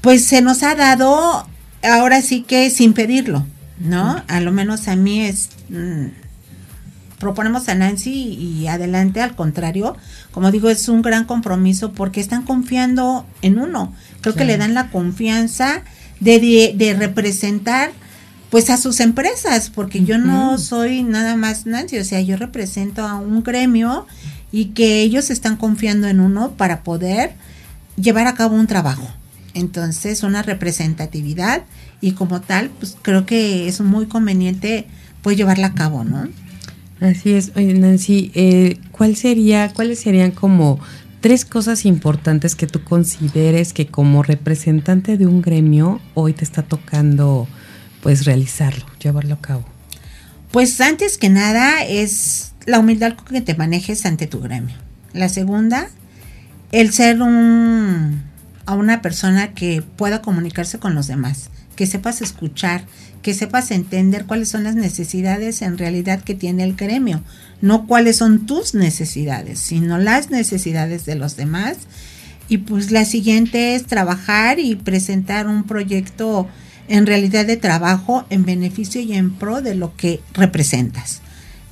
pues, se nos ha dado, ahora sí que sin pedirlo, ¿no? A lo menos a mí es... Mm, proponemos a Nancy y adelante, al contrario, como digo, es un gran compromiso porque están confiando en uno. Creo que le dan la confianza de, de, representar pues a sus empresas, porque yo no soy nada más Nancy, o sea, yo represento a un gremio y que ellos están confiando en uno para poder llevar a cabo un trabajo. Entonces, una representatividad y como tal, pues creo que es muy conveniente pues llevarla a cabo, ¿no? Así es. Oye, Nancy, eh, ¿cuál sería, ¿cuáles serían como tres cosas importantes que tú consideres que como representante de un gremio hoy te está tocando pues realizarlo, llevarlo a cabo? Pues antes que nada es la humildad con que te manejes ante tu gremio. La segunda, el ser un, a una persona que pueda comunicarse con los demás, que sepas escuchar, que sepas entender cuáles son las necesidades en realidad que tiene el gremio, no cuáles son tus necesidades, sino las necesidades de los demás. Y pues la siguiente es trabajar y presentar un proyecto en realidad de trabajo en beneficio y en pro de lo que representas.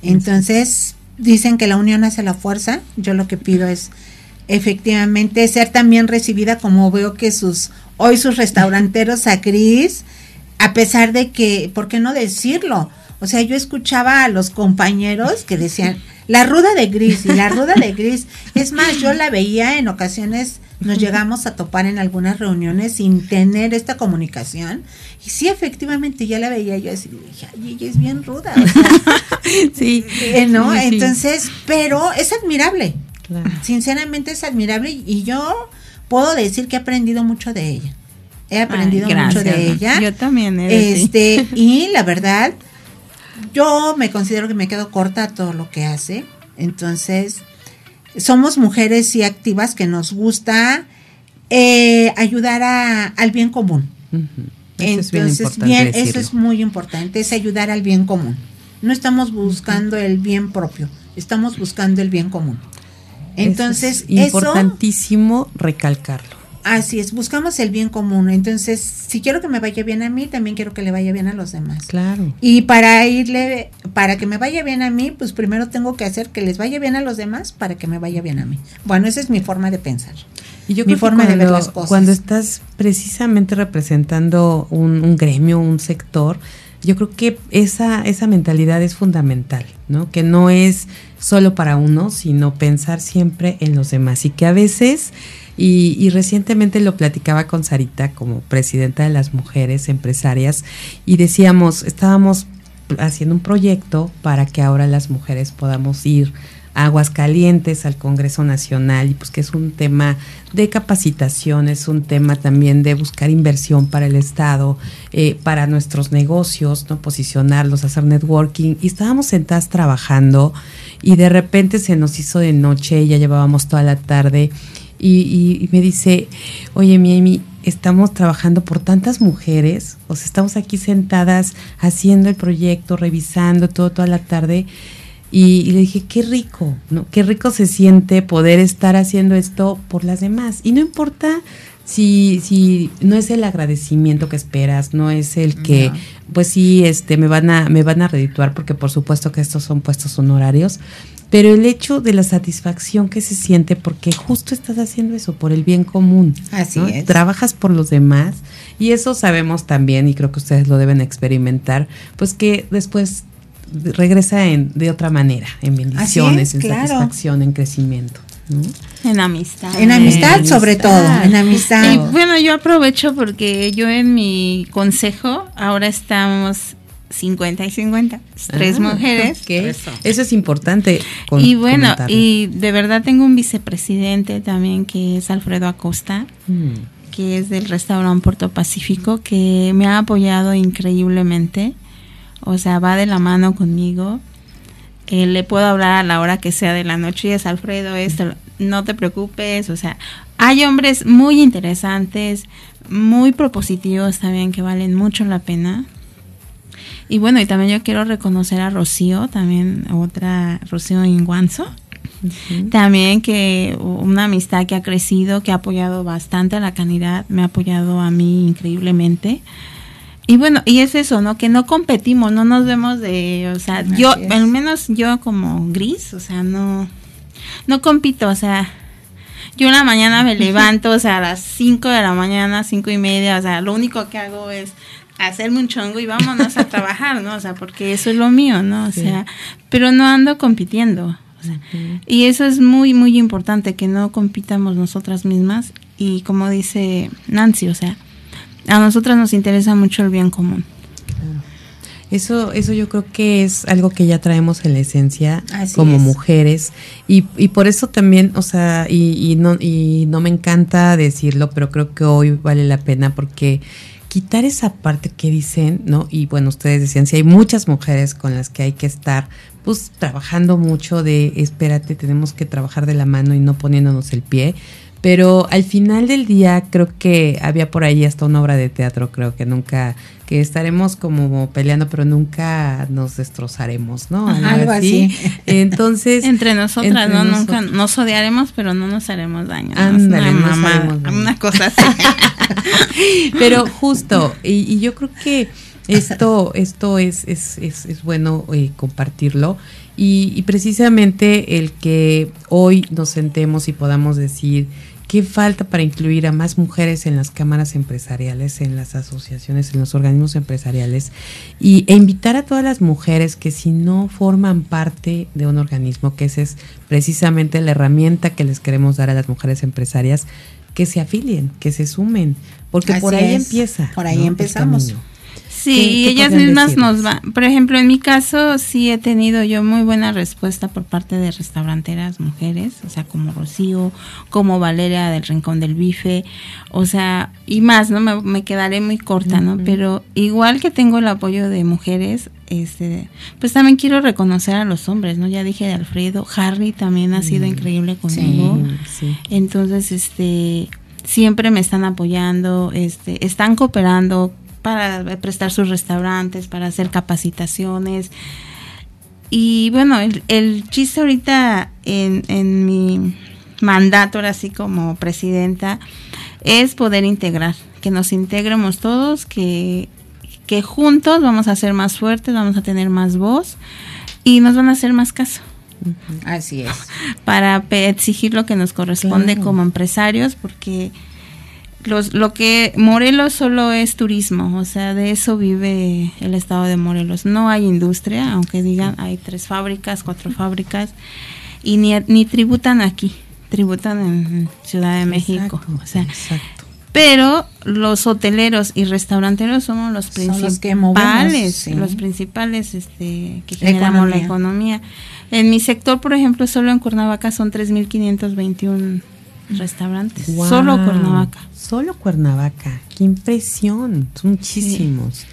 Entonces, dicen que la unión hace la fuerza. Yo lo que pido es efectivamente ser también recibida como veo que sus hoy sus restauranteros a Cris a pesar de que, ¿por qué no decirlo? O sea, yo escuchaba a los compañeros que decían, la ruda de gris y la ruda de gris. Es más, yo la veía en ocasiones, nos llegamos a topar en algunas reuniones sin tener esta comunicación. Y sí, efectivamente, ya la veía yo así, dije, ay, ella es bien ruda. [LAUGHS] sí. Eh, ¿No? Entonces, pero es admirable. Sinceramente es admirable y yo puedo decir que he aprendido mucho de ella. He aprendido mucho de ella. Yo también. Este, [LAUGHS] y la verdad, yo me considero que me quedo corta a todo lo que hace. Entonces, somos mujeres y activas que nos gusta eh, ayudar a, al bien común. Entonces, bien, eso es muy importante, es ayudar al bien común. No estamos buscando el bien propio, estamos buscando el bien común. Entonces, es importantísimo recalcarlo. Así es, buscamos el bien común. Entonces, si quiero que me vaya bien a mí, también quiero que le vaya bien a los demás. Claro. Y para irle, para que me vaya bien a mí, pues primero tengo que hacer que les vaya bien a los demás para que me vaya bien a mí. Bueno, esa es mi forma de pensar. Y yo mi forma de ver las cosas. Cuando estás precisamente representando un, un gremio, un sector, yo creo que esa, esa mentalidad es fundamental, ¿no? Que no es solo para uno, sino pensar siempre en los demás y que a veces y, recientemente lo platicaba con Sarita como presidenta de las mujeres empresarias y decíamos, estábamos haciendo un proyecto para que ahora las mujeres podamos ir a Aguascalientes, al Congreso Nacional, y pues que es un tema de capacitación, es un tema también de buscar inversión para el Estado, eh, para nuestros negocios, no posicionarlos, hacer networking. Y estábamos sentadas trabajando y de repente se nos hizo de noche, ya llevábamos toda la tarde y, me dice, oye, mi estamos trabajando por tantas mujeres, o sea, estamos aquí sentadas haciendo el proyecto, revisando todo toda la tarde. Y, le dije, qué rico, ¿no? Qué rico se siente poder estar haciendo esto por las demás. Y no importa si, si no es el agradecimiento que esperas, no es el que, pues sí, este, me van a, me van a redituar, porque por supuesto que estos son puestos honorarios, pero el hecho de la satisfacción que se siente porque justo estás haciendo eso por el bien común. Así es. Trabajas por los demás y eso sabemos también y creo que ustedes lo deben experimentar, pues que después regresa en, de otra manera, en bendiciones, en satisfacción, en crecimiento. En amistad. En amistad, sobre todo, en amistad. Y bueno, yo aprovecho porque yo en mi consejo ahora estamos 50 y 50, tres ah, mujeres. Eso. es importante. y bueno, y de verdad tengo un vicepresidente también que es Alfredo Acosta, mm. que es del restaurante Puerto Pacífico, que me ha apoyado increíblemente. O sea, va de la mano conmigo. Eh, le puedo hablar a la hora que sea de la noche y es Alfredo, esto, no te preocupes. O sea, hay hombres muy interesantes, muy propositivos también que valen mucho la pena y bueno, y también yo quiero reconocer a Rocío, también otra Rocío Inguanzo. También que una amistad que ha crecido, que ha apoyado bastante a la canidad, me ha apoyado a mí increíblemente. Y bueno, y es eso, ¿no? Que no competimos, no nos vemos de, o sea, yo, al menos yo como gris, o sea, no, no compito, o sea, yo en la mañana me [LAUGHS] levanto, o sea, a las 5 de la mañana, cinco y media, o sea, lo único que hago es hacerme un chongo y vámonos a [LAUGHS] trabajar, ¿no? O sea, porque eso es lo mío, ¿no? O sea, pero no ando compitiendo. Y eso es muy, muy importante, que no compitamos nosotras mismas. Y como dice Nancy, o sea, a nosotras nos interesa mucho el bien común. Eso, eso yo creo que es algo que ya traemos en la esencia como mujeres y, y, por eso también, o sea, y, y, no, y no me encanta decirlo, pero creo que hoy vale la pena porque quitar esa parte que dicen, ¿no? Y bueno, ustedes decían, si hay muchas mujeres con las que hay que estar, pues trabajando mucho de, espérate, tenemos que trabajar de la mano y no poniéndonos el pie, pero al final del día creo que había por ahí hasta una obra de teatro, creo que nunca, que estaremos como peleando, pero nunca nos destrozaremos, ¿no? Algo, así. Entonces. [LAUGHS] entre nosotras, ¿no? Nunca nos odiaremos, pero no nos haremos daño. Ándale, mamá, una cosa así. [LAUGHS] pero justo, y, yo creo que esto, esto es, es, es, es bueno eh, compartirlo. Y, y, precisamente el que hoy nos sentemos y podamos decir, ¿Qué falta para incluir a más mujeres en las cámaras empresariales, en las asociaciones, en los organismos empresariales? Y, e invitar a todas las mujeres que si no forman parte de un organismo, que esa es precisamente la herramienta que les queremos dar a las mujeres empresarias, que se afilien, que se sumen, porque por ahí empieza. Por ahí empezamos. Sí, ellas mismas nos van. Por ejemplo, en mi caso sí he tenido yo muy buena respuesta por parte de restauranteras mujeres, o sea, como Rocío, como Valeria del Rincón del Bife, o sea, y más, ¿no? Me, quedaré muy corta, ¿no? Pero igual que tengo el apoyo de mujeres, este, pues también quiero reconocer a los hombres, ¿no? Ya dije de Alfredo, Harry también ha sido mm, increíble conmigo. Sí, Entonces, este, siempre me están apoyando, este, están cooperando para prestar sus restaurantes, para hacer capacitaciones. Y bueno, el, chiste ahorita en, en mi mandato, ahora sí como presidenta, es poder integrar, que nos integremos todos, que, que juntos vamos a ser más fuertes, vamos a tener más voz y nos van a hacer más caso. Así es. [LAUGHS] Para exigir lo que nos corresponde como empresarios, porque los, lo que Morelos solo es turismo, o sea, de eso vive el estado de Morelos. No hay industria, aunque digan hay tres fábricas, cuatro fábricas, y ni, ni tributan aquí, tributan en Ciudad de México. o sea, Pero los hoteleros y restauranteros somos los principales, los, principales este, que generamos la economía. En mi sector, por ejemplo, solo en Cuernavaca son 3.521 restaurantes. Solo Cuernavaca. Solo Cuernavaca. Qué impresión. Son muchísimos.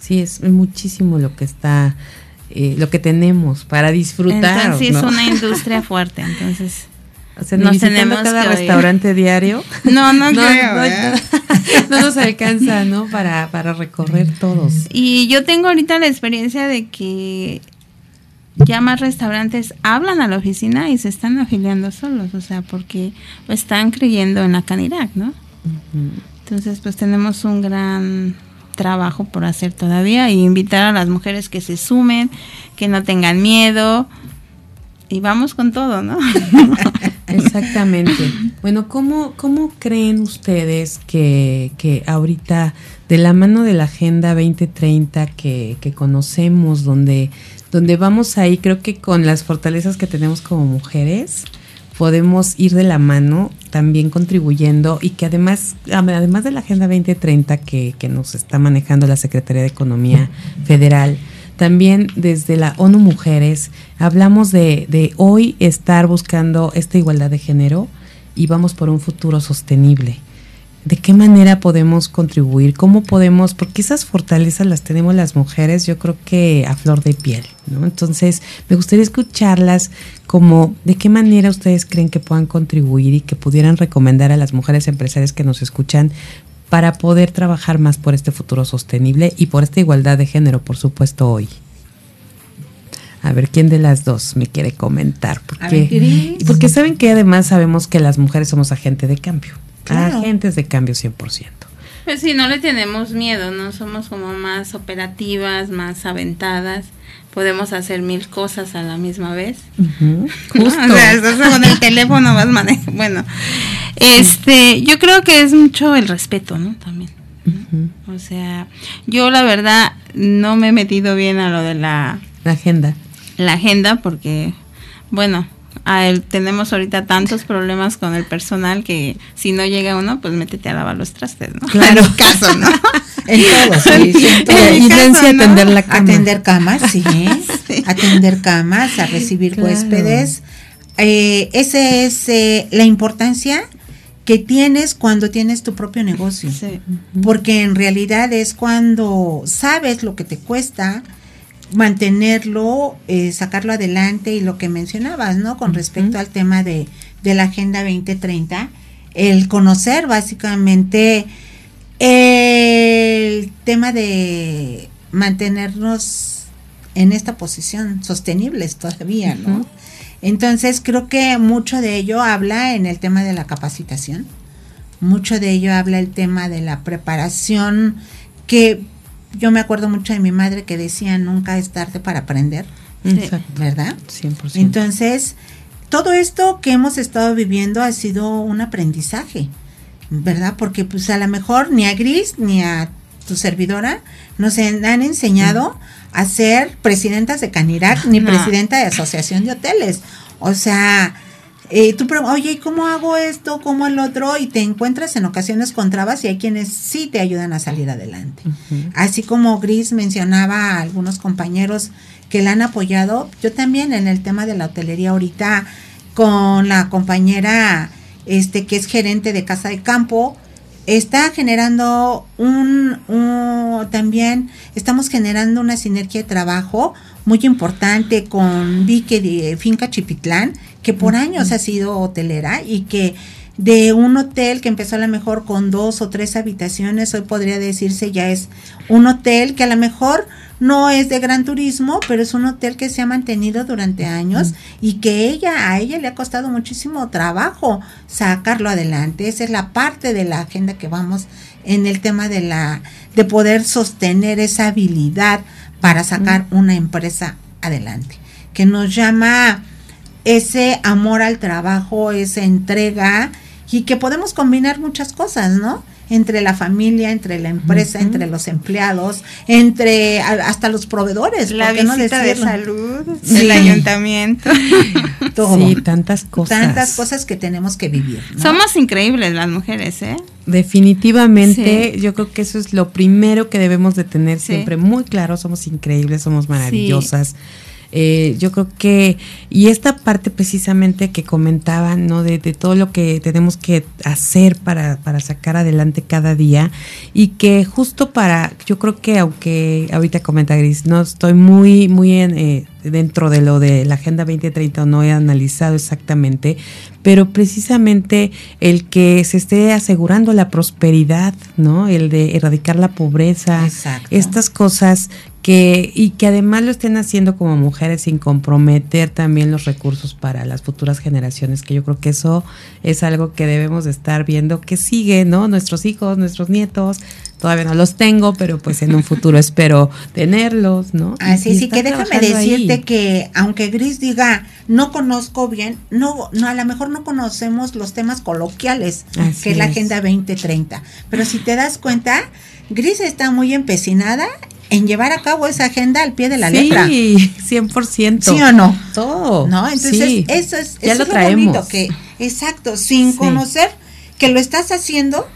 Sí, es muchísimo lo que está, eh, lo que tenemos para disfrutar. Entonces, sí, es una [LAUGHS] industria fuerte. Entonces, O sea, nos tenemos cada restaurante diario. [LAUGHS] No, no, [LAUGHS] no creo. ¿eh? No, nos alcanza, ¿no? Para, para recorrer todos. Y yo tengo ahorita la experiencia de que ya más restaurantes hablan a la oficina y se están afiliando solos, o sea, porque están creyendo en la Canirac, ¿no? Entonces, pues tenemos un gran trabajo por hacer todavía y invitar a las mujeres que se sumen, que no tengan miedo y vamos con todo, ¿no? [LAUGHS] Exactamente. Bueno, ¿cómo, cómo creen ustedes que, que ahorita, de la mano de la Agenda 2030 que, que conocemos, donde donde vamos ahí, creo que con las fortalezas que tenemos como mujeres, podemos ir de la mano también contribuyendo y que además, además de la Agenda 2030 que, que nos está manejando la Secretaría de Economía Federal, también desde la ONU Mujeres hablamos de, de hoy estar buscando esta igualdad de género y vamos por un futuro sostenible de qué manera podemos contribuir, cómo podemos, porque esas fortalezas las tenemos las mujeres, yo creo que a flor de piel, ¿no? Entonces, me gustaría escucharlas como de qué manera ustedes creen que puedan contribuir y que pudieran recomendar a las mujeres empresarias que nos escuchan para poder trabajar más por este futuro sostenible y por esta igualdad de género, por supuesto, hoy. A ver, ¿quién de las dos me quiere comentar? Porque, porque saben que además sabemos que las mujeres somos agente de cambio agentes de cambio 100%. Pues sí, no le tenemos miedo, no somos como más operativas, más aventadas. Podemos hacer mil cosas a la misma vez. [LAUGHS] Justo. o sea, con el teléfono vas manejando. Bueno, este, yo creo que es mucho el respeto, ¿no? También. O sea, yo la verdad no me he metido bien a lo de la, la agenda. La agenda porque, bueno, tenemos ahorita tantos problemas con el personal que si no llega uno, pues métete a lavar los trastes, ¿no? Claro. En caso, ¿no? [LAUGHS] en todo, sí. En atender la cama. Atender camas, sí. [LAUGHS] Atender camas, a recibir huéspedes. Eh, esa es eh, la importancia que tienes cuando tienes tu propio negocio. Sí. Porque en realidad es cuando sabes lo que te cuesta, mantenerlo, eh, sacarlo adelante y lo que mencionabas, ¿no? Con respecto al tema de, de, la Agenda 2030, el conocer básicamente el tema de mantenernos en esta posición sostenibles todavía, ¿no? Entonces creo que mucho de ello habla en el tema de la capacitación, mucho de ello habla el tema de la preparación que yo me acuerdo mucho de mi madre que decía nunca es tarde para aprender. ¿Verdad? 100%. Entonces, todo esto que hemos estado viviendo ha sido un aprendizaje, ¿verdad? Porque pues a lo mejor ni a Gris ni a tu servidora nos han enseñado a ser presidentas de Canirac ni presidenta de asociación de hoteles. O sea, eh, tú oye, ¿cómo hago esto? ¿Cómo el otro? Y te encuentras en ocasiones con trabas y hay quienes sí te ayudan a salir adelante. Así como Gris mencionaba a algunos compañeros que la han apoyado, yo también en el tema de la hotelería ahorita con la compañera este que es gerente de casa de campo, está generando un, también estamos generando una sinergia de trabajo muy importante con Vique de Finca Chipitlán, que por años ha sido hotelera y que de un hotel que empezó a lo mejor con dos o tres habitaciones, hoy podría decirse ya es un hotel que a lo mejor no es de gran turismo, pero es un hotel que se ha mantenido durante años y que ella, a ella le ha costado muchísimo trabajo sacarlo adelante. Esa es la parte de la agenda que vamos en el tema de la, de poder sostener esa habilidad para sacar una empresa adelante, que nos llama ese amor al trabajo, esa entrega y que podemos combinar muchas cosas, ¿no? entre la familia, entre la empresa, entre los empleados, entre hasta los proveedores. La visita de salud, [LAUGHS] el ayuntamiento. [LAUGHS] Sí, tantas cosas. Tantas cosas que tenemos que vivir. Somos increíbles las mujeres, ¿eh? Definitivamente, yo creo que eso es lo primero que debemos de tener siempre muy claro. Somos increíbles, somos maravillosas. Eh, yo creo que, y esta parte precisamente que comentaban, ¿no? De, de, todo lo que tenemos que hacer para, para sacar adelante cada día y que justo para, yo creo que aunque ahorita comenta Gris, no estoy muy, muy en, eh, dentro de lo de la Agenda 2030 no he analizado exactamente, pero precisamente el que se esté asegurando la prosperidad, ¿no? El de erradicar la pobreza, estas cosas que y que además lo estén haciendo como mujeres sin comprometer también los recursos para las futuras generaciones, que yo creo que eso es algo que debemos de estar viendo que sigue, ¿no? Nuestros hijos, nuestros nietos, todavía no los tengo, pero pues en un futuro [LAUGHS] espero tenerlos, ¿no? Así, sí, que déjame decirte que aunque Gris diga, no conozco bien, no, no, a lo mejor no conocemos los temas coloquiales, que es la Agenda 2030, pero si te das cuenta, Gris está muy empecinada en llevar a cabo esa agenda al pie de la letra. Sí, 100%. ¿Sí o no? Todo. ¿No? Entonces, eso es, ya lo, traemos. que, exacto, sin conocer que lo estás haciendo,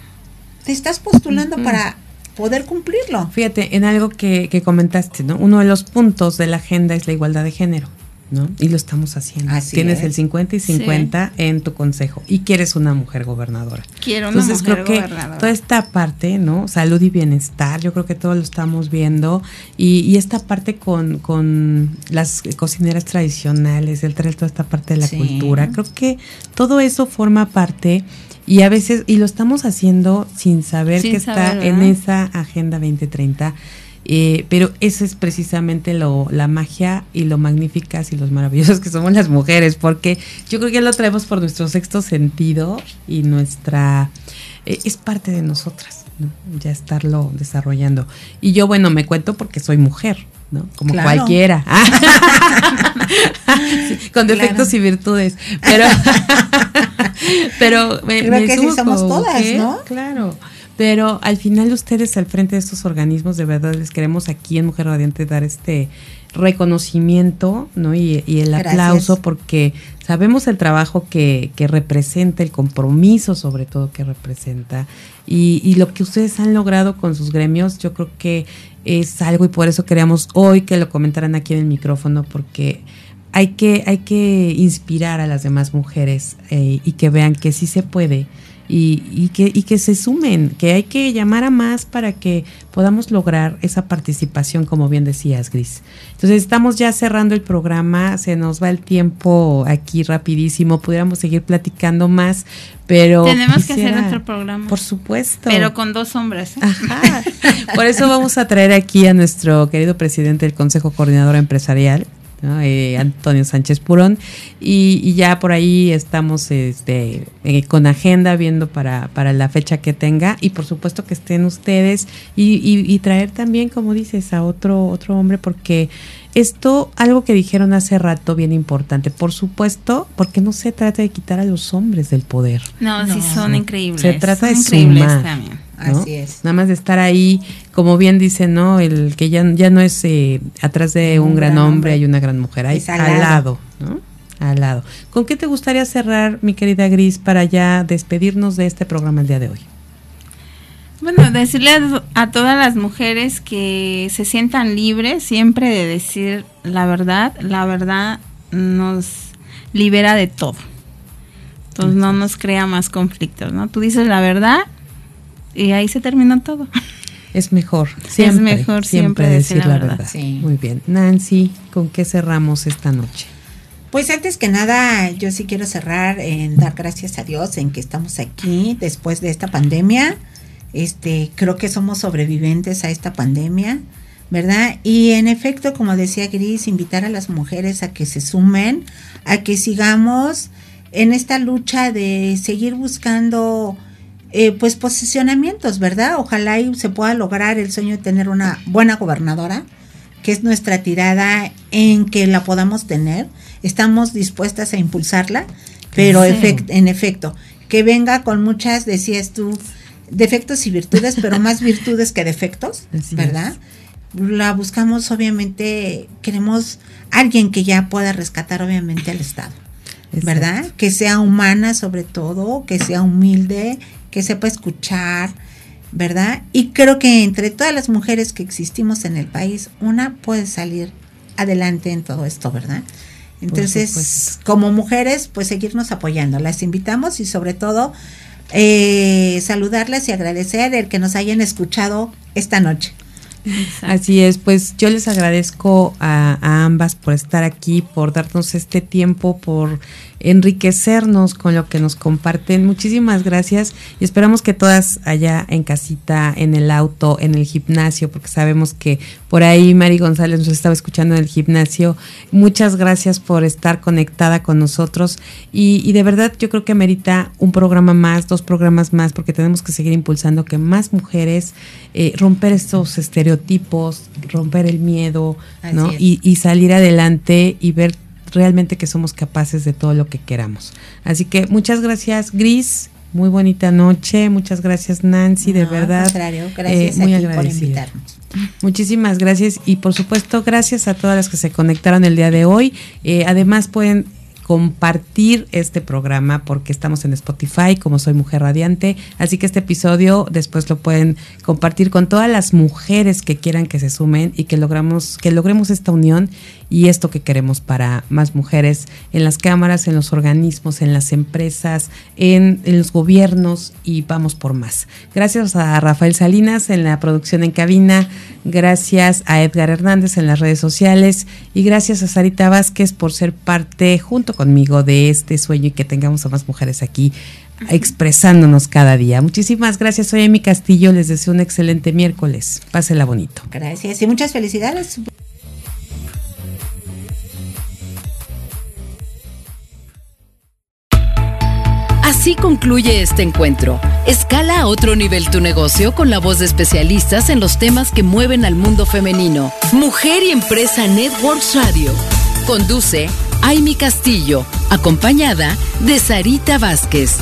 te estás postulando para poder cumplirlo. Fíjate, en algo que, que comentaste, ¿no? Uno de los puntos de la agenda es la igualdad de género. ¿No? Y lo estamos haciendo. Tienes el 50 y 50 en tu consejo y quieres una mujer gobernadora. Quiero una Entonces, creo que toda esta parte, ¿no? Salud y bienestar, yo creo que todo lo estamos viendo y, y esta parte con, con las cocineras tradicionales, el traer toda esta parte de la cultura, creo que todo eso forma parte y a veces, y lo estamos haciendo sin saber que está en esa Agenda 2030 eh, pero eso es precisamente lo, la magia y lo magníficas y los maravillosos que somos las mujeres, porque yo creo que ya lo traemos por nuestro sexto sentido y nuestra... Eh, es parte de nosotras, ya estarlo desarrollando. Y yo, bueno, me cuento porque soy mujer, ¿no? Como cualquiera. [LAUGHS] con defectos y virtudes. Pero, [LAUGHS] pero me, Creo que sí somos todas, ¿no? Claro. Pero al final ustedes al frente de estos organismos, de verdad les queremos aquí en Mujer Radiante dar este reconocimiento ¿no? y, el aplauso porque sabemos el trabajo que, que, representa, el compromiso sobre todo que representa y, y, lo que ustedes han logrado con sus gremios, yo creo que es algo y por eso queríamos hoy que lo comentaran aquí en el micrófono porque hay que, hay que inspirar a las demás mujeres eh, y que vean que sí se puede y, y, que, y que se sumen, que hay que llamar a más para que podamos lograr esa participación, como bien decías, Gris. Entonces estamos ya cerrando el programa, se nos va el tiempo aquí rapidísimo, pudiéramos seguir platicando más, pero... Tenemos que hacer otro programa. Por supuesto. Pero con dos hombres. Ajá. Por eso vamos a traer aquí a nuestro querido presidente del Consejo Coordinador Empresarial, eh, Antonio Sánchez Purón, y, ya por ahí estamos este, eh, con agenda viendo para, para la fecha que tenga, y por supuesto que estén ustedes, y, y, traer también, como dices, a otro, otro hombre, porque esto, algo que dijeron hace rato, bien importante, por supuesto, porque no se trata de quitar a los hombres del poder. No, sí son increíbles. Se trata de sumar. También. Así es. Nada más de estar ahí, como bien dice, ¿no? El que ya, ya no es eh, atrás de un, gran, hombre, hay una gran mujer, ahí al, lado. ¿no? Al lado. ¿Con qué te gustaría cerrar, mi querida Gris, para ya despedirnos de este programa el día de hoy? Bueno, decirle a, todas las mujeres que se sientan libres siempre de decir la verdad. La verdad nos libera de todo. Entonces no nos crea más conflictos, ¿no? Tú dices la verdad y ahí se termina todo. Es mejor, siempre, es mejor siempre, decir, la, verdad. Muy bien. Nancy, ¿con qué cerramos esta noche? Pues antes que nada, yo sí quiero cerrar en dar gracias a Dios en que estamos aquí después de esta pandemia. Este, creo que somos sobrevivientes a esta pandemia, ¿verdad? Y en efecto, como decía Gris, invitar a las mujeres a que se sumen, a que sigamos en esta lucha de seguir buscando eh, pues posicionamientos, ¿verdad? Ojalá y se pueda lograr el sueño de tener una buena gobernadora, que es nuestra tirada en que la podamos tener. Estamos dispuestas a impulsarla, pero en efecto, que venga con muchas, decías tú, defectos y virtudes, pero [LAUGHS] más virtudes que defectos, ¿verdad? La buscamos, obviamente, queremos alguien que ya pueda rescatar, obviamente, al Estado. ¿verdad? Que sea humana sobre todo, que sea humilde, que sepa escuchar, ¿verdad? Y creo que entre todas las mujeres que existimos en el país, una puede salir adelante en todo esto, ¿verdad? Entonces, como mujeres, pues seguirnos apoyando. Las invitamos y sobre todo eh, saludarles y agradecer el que nos hayan escuchado esta noche. Así es, pues yo les agradezco a, a, ambas por estar aquí, por darnos este tiempo, por enriquecernos con lo que nos comparten. Muchísimas gracias y esperamos que todas allá en casita, en el auto, en el gimnasio, porque sabemos que por ahí Mari González nos estaba escuchando en el gimnasio. Muchas gracias por estar conectada con nosotros y, y de verdad yo creo que merita un programa más, dos programas más, porque tenemos que seguir impulsando que más mujeres eh, romper estos estereotipos, romper el miedo, ¿no? Y, y salir adelante y ver realmente que somos capaces de todo lo que queramos. Así que muchas gracias, Gris. Muy bonita noche. Muchas gracias, Nancy, de verdad. gracias eh, muy por invitarnos. Muchísimas gracias y por supuesto gracias a todas las que se conectaron el día de hoy. Eh, además pueden compartir este programa porque estamos en Spotify como Soy Mujer Radiante. Así que este episodio después lo pueden compartir con todas las mujeres que quieran que se sumen y que logramos, que logremos esta unión y esto que queremos para más mujeres en las cámaras, en los organismos, en las empresas, en, los gobiernos y vamos por más. Gracias a Rafael Salinas en la producción en cabina, gracias a Edgar Hernández en las redes sociales y gracias a Sarita Vázquez por ser parte junto conmigo de este sueño y que tengamos a más mujeres aquí expresándonos cada día. Muchísimas gracias. Soy Emi Castillo. Les deseo un excelente miércoles. Pásela bonito. Gracias y muchas felicidades. Así concluye este encuentro. Escala a otro nivel tu negocio con la voz de especialistas en los temas que mueven al mundo femenino. Mujer y Empresa Networks Radio. Conduce Aimi Castillo, acompañada de Sarita Vázquez.